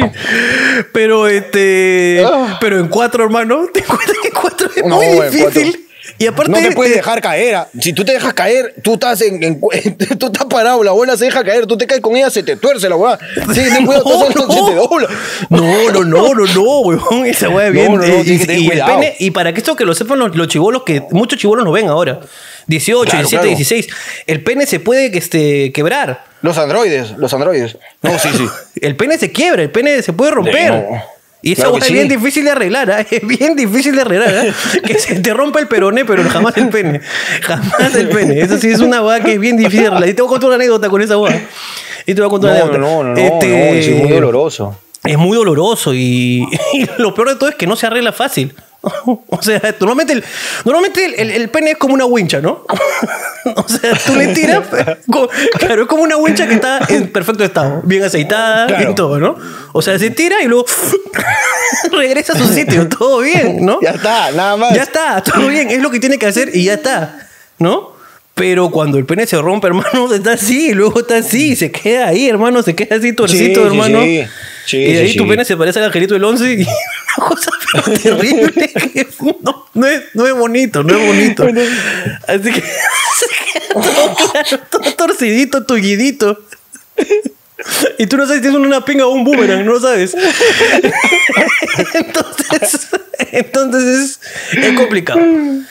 Pero este. Ah. Pero en cuatro, hermano, te cuenta que cuatro es No, muy en difícil. Y aparte. No te puedes te- dejar caer. ah. Si tú te dejas caer, tú estás en, en- tú estás parado, la abuela se deja caer, tú te caes con ella, se te tuerce la abuela. Sí, ten cuidado, No, no. se te dobla. No, no, no, no, no, weón. Esa weá bien. No, no, no, eh, y, el pene, y para que esto que lo sepan los, los chibolos, que muchos chibolos lo ven ahora. 18, Claro, 17, claro. 16. El pene se puede este, quebrar. Los androides, los androides. No, sí, sí. El pene se quiebra, el pene se puede romper. Y esa Claro es bien sí. difícil de arreglar, ¿ah? es bien difícil de arreglar. ¿ah? Que se te rompa el peroné, pero jamás el pene. Jamás el pene. Eso sí es una hueá que es bien difícil de arreglar. Y te voy a contar una anécdota con esa hueá. Y te voy a contar una No, anécdota. no, no, no, Este, no, es muy doloroso. es muy doloroso y, y lo peor de todo es que no se arregla fácil. O sea, normalmente el, normalmente el, el- el pene es como una wincha, ¿no? O sea, tú le tiras, claro, es como una wincha que está en perfecto estado, bien aceitada, Claro. bien todo, ¿no? O sea, se tira y luego regresa a su sitio, todo bien, ¿no? Ya está, nada más. Ya está, todo bien, es lo que tiene que hacer y ya está, ¿no? Pero cuando el pene se rompe, hermano, está así, luego está así, y se queda ahí, hermano, se queda así torcito, sí, hermano. sí. Sí, y de ahí tu pene se parece al angelito del 11 y una cosa terrible. que no, no es, no es bonito, no es bonito. Así que se queda todo, claro, todo torcidito, tullidito. Y tú no sabes si es una pinga o un boomerang, no lo sabes. Entonces, entonces es, es complicado.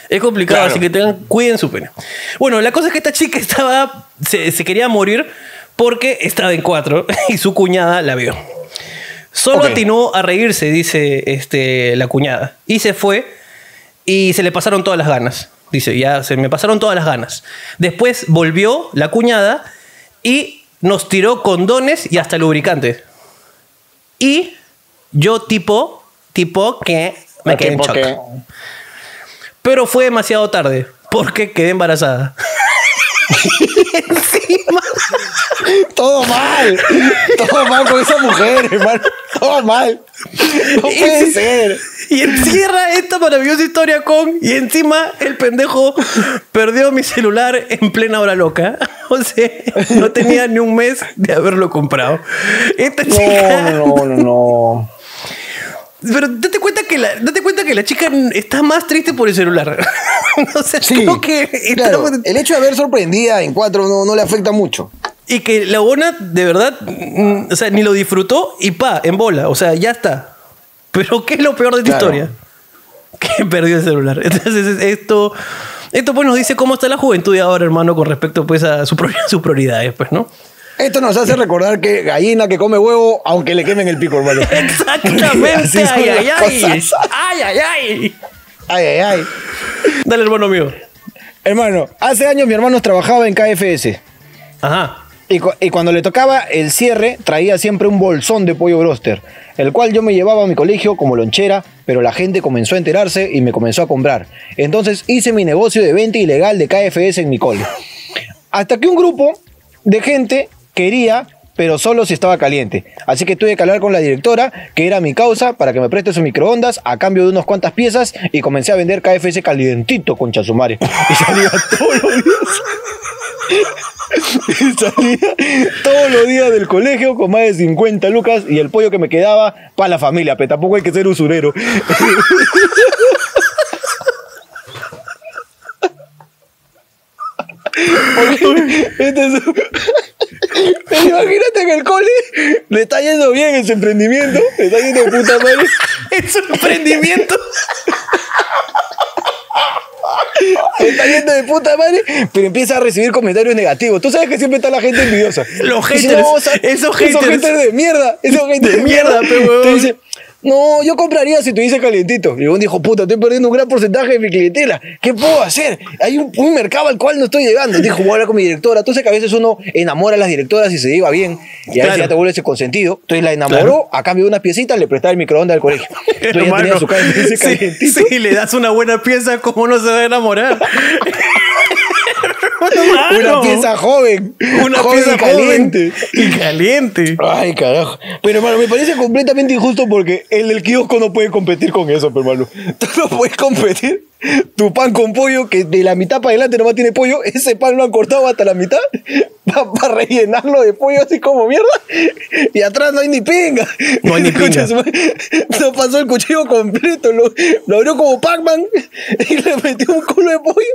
Es complicado, Claro. así que tengan, cuiden su pene. Bueno, la cosa es que esta chica estaba, se, se quería morir porque estaba en cuatro y su cuñada la vio. Solo Ok. atinó a reírse, dice este, la cuñada. Y se fue y se le pasaron todas las ganas. Dice, ya se me pasaron todas las ganas. Después volvió la cuñada y nos tiró condones y hasta lubricante. Y yo tipo, tipo que me quedé en shock. que- Pero fue demasiado tarde porque quedé embarazada. Encima. Todo mal. Todo mal con esa mujer, hermano. Todo mal. No puede ser. Y encierra esta maravillosa historia con. Y encima el pendejo perdió mi celular en plena hora loca. O sea, no tenía ni un mes de haberlo comprado. Esta chica. No, no, no, no. Pero date cuenta que la, date cuenta que la chica está más triste por el celular. o sea, Sí, creo que el hecho de haber sorprendida en cuatro no, no le afecta mucho. Y que la buena, de verdad, mm, o sea, ni lo disfrutó y pa, en bola. O sea, ya está. Pero ¿qué es lo peor de esta Claro. historia? Que perdió el celular. Entonces, es- esto, esto pues nos dice cómo está la juventud de ahora, hermano, con respecto pues a su sus prioridades, pues, ¿no? Esto nos hace recordar que gallina que come huevo, aunque le quemen el pico, hermano. Exactamente. ay, ay, ay. Ay, ay, ay. Ay, ay, ay. Dale, hermano mío. Hermano, hace años mi hermano trabajaba en KFS. Ajá. Y, cu- y cuando le tocaba el cierre, traía siempre un bolsón de pollo broster, el cual yo me llevaba a mi colegio como lonchera, pero la gente comenzó a enterarse y me comenzó a comprar. Entonces hice mi negocio de venta ilegal de KFS en mi cole. Hasta que un grupo de gente quería, pero solo si estaba caliente. Así que tuve que hablar con la directora, que era mi causa, para que me preste su microondas a cambio de unas cuantas piezas y comencé a vender KFS calientito con chasumare. Y salía todos los días. Salía todos los días del colegio con más de 50 lucas y el pollo que me quedaba para la familia, pero tampoco hay que ser usurero. Este es- Pero imagínate que el cole le está yendo bien en su emprendimiento, le está yendo de puta madre. Es un emprendimiento. Le está yendo de puta madre, pero empieza a recibir comentarios negativos. Tú sabes que siempre está la gente envidiosa. Los haters, "No, sa- esos haters". de mierda, esos haters De mierda, pe, huevón. Te dice, no, yo compraría si tuviese calientito. Y uno dijo, puta, estoy perdiendo un gran porcentaje de mi clientela. ¿Qué puedo hacer? Hay un, un mercado al cual no estoy llegando. Dijo, voy a hablar con mi directora. Que a veces uno enamora a las directoras y se lleva bien. Y a Claro. veces ya te vuelve ese consentido. Entonces la enamoró, Claro. a cambio de unas piecitas le prestaba el microondas del colegio. Entonces Hermano, tenía su sí, sí, le das una buena pieza, ¿cómo no se va a enamorar? Una pieza joven. Una joven pieza y caliente. joven y caliente. Ay, carajo. Pero, hermano, me parece completamente injusto porque el del kiosco no puede competir con eso, pero, hermano. Tú no puedes competir. Tu pan con pollo, que de la mitad para adelante nomás tiene pollo, ese pan lo han cortado hasta la mitad para rellenarlo de pollo así como mierda. Y atrás no hay ni pinga. No hay ni pinga. No pasó el cuchillo completo, lo, lo abrió como Pac-Man y le metió un culo de pollo.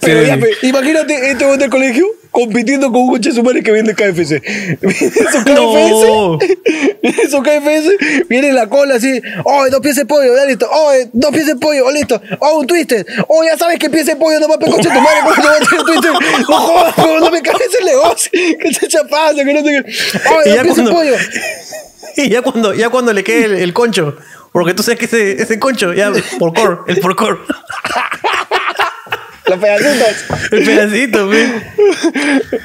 Pero ya, pe, imagínate este del colegio compitiendo con un coche sumare que vende KFC. Viene su KFC. No. Viene su KFC. Viene en la cola así. Oh, dos piezas de pollo, ya listo. Oh, dos piezas de pollo, oh, listo. Oh, un twister. Oh, ya sabes que pieza de pollo no va a pegar coche tu madre. ¿Cómo te va a hacer un twister? No jodas, no me cagues el negocio. Que se chapazo, que no te. Oh, dos piezas de pollo. Y ya cuando, ya cuando le quede el, el concho, porque tú sabes que ese, ese concho, ya, por cor, el por cor, Los pedacitos. el pedacito, ve.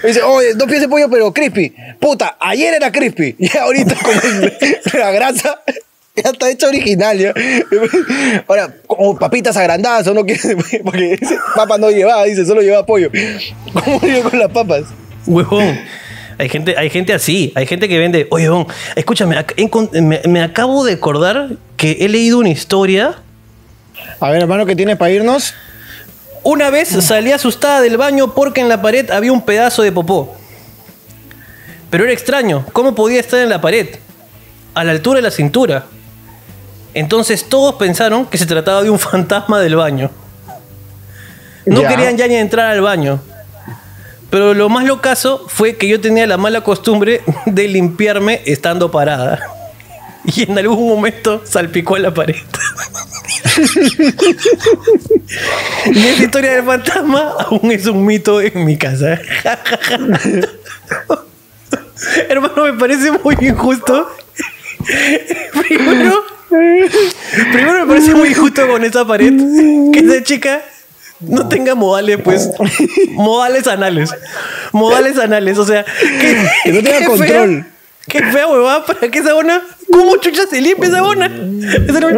Dice, oye, dos piezas de pollo, pero crispy. Puta, ayer era crispy. Y ahorita con la grasa ya está hecha original. ¿ya? Ahora, como papitas agrandadas o no quiere, porque papa no llevaba, dice, solo llevaba pollo. ¿Cómo lleva con las papas? Huevón. Hay gente, hay gente así, hay gente que vende, oye, huevón, escúchame, me, me acabo de acordar que he leído una historia. A ver, hermano, ¿qué tienes para irnos? Una vez salí asustada del baño porque en la pared había un pedazo de popó. Pero era extraño, ¿cómo podía estar en la pared? A la altura de la cintura. Entonces todos pensaron que se trataba de un fantasma del baño. No querían ya ni entrar al baño. Pero lo más locazo fue que yo tenía la mala costumbre de limpiarme estando parada. Y en algún momento salpicó en la pared. y esa historia del fantasma aún es un mito en mi casa. Hermano, me parece muy injusto. Primero, primero me parece muy injusto con esa pared que esa chica no tenga modales, pues. Modales anales. Modales anales. O sea, que, Que no tenga control. Fea, qué fea huevada para que esa bona. ¿Cómo chucha se limpia esa bona? No-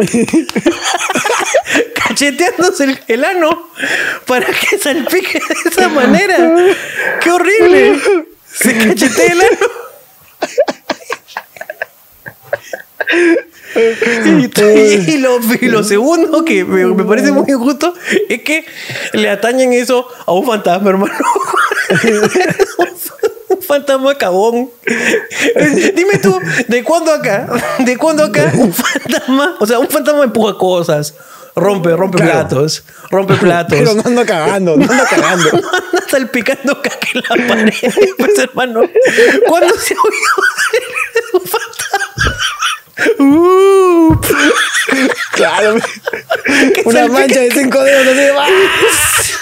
Cacheteándose el, el ano para que salpique de esa manera. ¡Qué horrible! Se cachetea el ano. Y, y lo, y lo segundo que me, me parece muy injusto es que le atañen eso a un fantasma, hermano. un fantasma cabón. Dime tú, ¿de cuándo acá? ¿De cuándo acá un fantasma? O sea, un fantasma empuja cosas, rompe, rompe Claro. platos, rompe platos. Pero no ando cagando, no ando cagando. No anda salpicando caca en la pared, pues hermano. ¿Cuándo se ha oído un fantasma? Uh, Claro. Una mancha de cinco dedos así. ¡ah!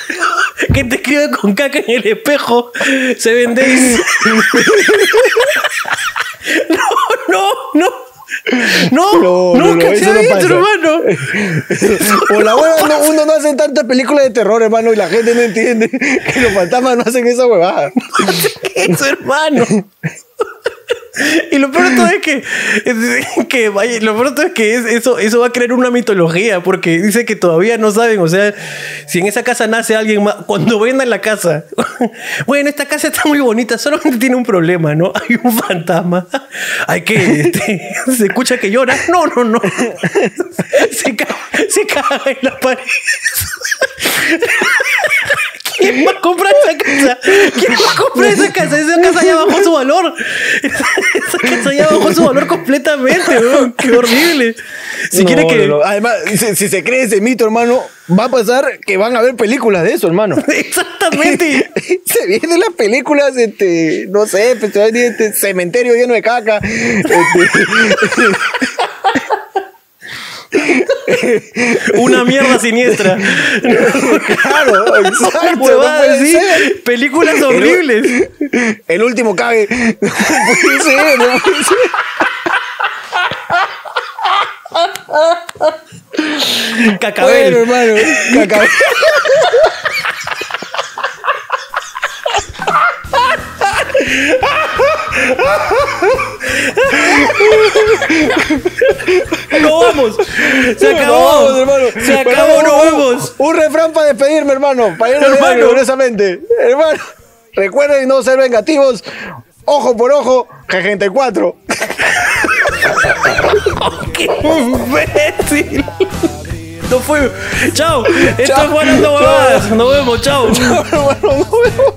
que te escribe con caca en el espejo. Se vendéis. no, no, no. No, No, no, nunca no, se ha no visto, pasa. hermano. Por la hueva, no- uno no hace tantas películas de terror, hermano, y la gente no entiende que los fantasmas no hacen esa huevada. Eso, hermano. Y lo todo es que, vaya, lo todo es que es- eso, eso va a crear una mitología, porque dice que todavía no saben, o sea, si en esa casa nace alguien más, cuando vendan la casa, bueno, esta casa está muy bonita, solamente tiene un problema, ¿no? Hay un fantasma, hay que, este, se escucha que llora, no, no, no, se, ca- se caga en la pared. ¿Quién va a comprar esa casa? ¿Quién va a comprar esa casa? Esa casa ya bajó su valor. Esa casa ya bajó su valor completamente, weón. Qué horrible. Si No, quiere que. no, no. Además, si, si se cree ese mito, hermano, va a pasar que van a ver películas de eso, hermano. Exactamente. se vienen las películas, este, no sé, pues, este cementerio lleno de caca. Este, Una mierda siniestra. claro, exacto. no Huevada así. ser. Películas horribles. El último cague. No puede ser, no puede ser. Cacabel. Bueno, hermano, caca- No vamos. Se No, acabó. vamos, hermano. Se acabó, Hermano, no un- vemos. Un refrán para despedirme, hermano. Para irnos Hermano. Hermano, recuerden no ser vengativos. Ojo por ojo, G34. ¡Qué imbécil! No fue. Chao. Esto Chao. es Juan. Nos vemos. Chao. Hermano, nos vemos.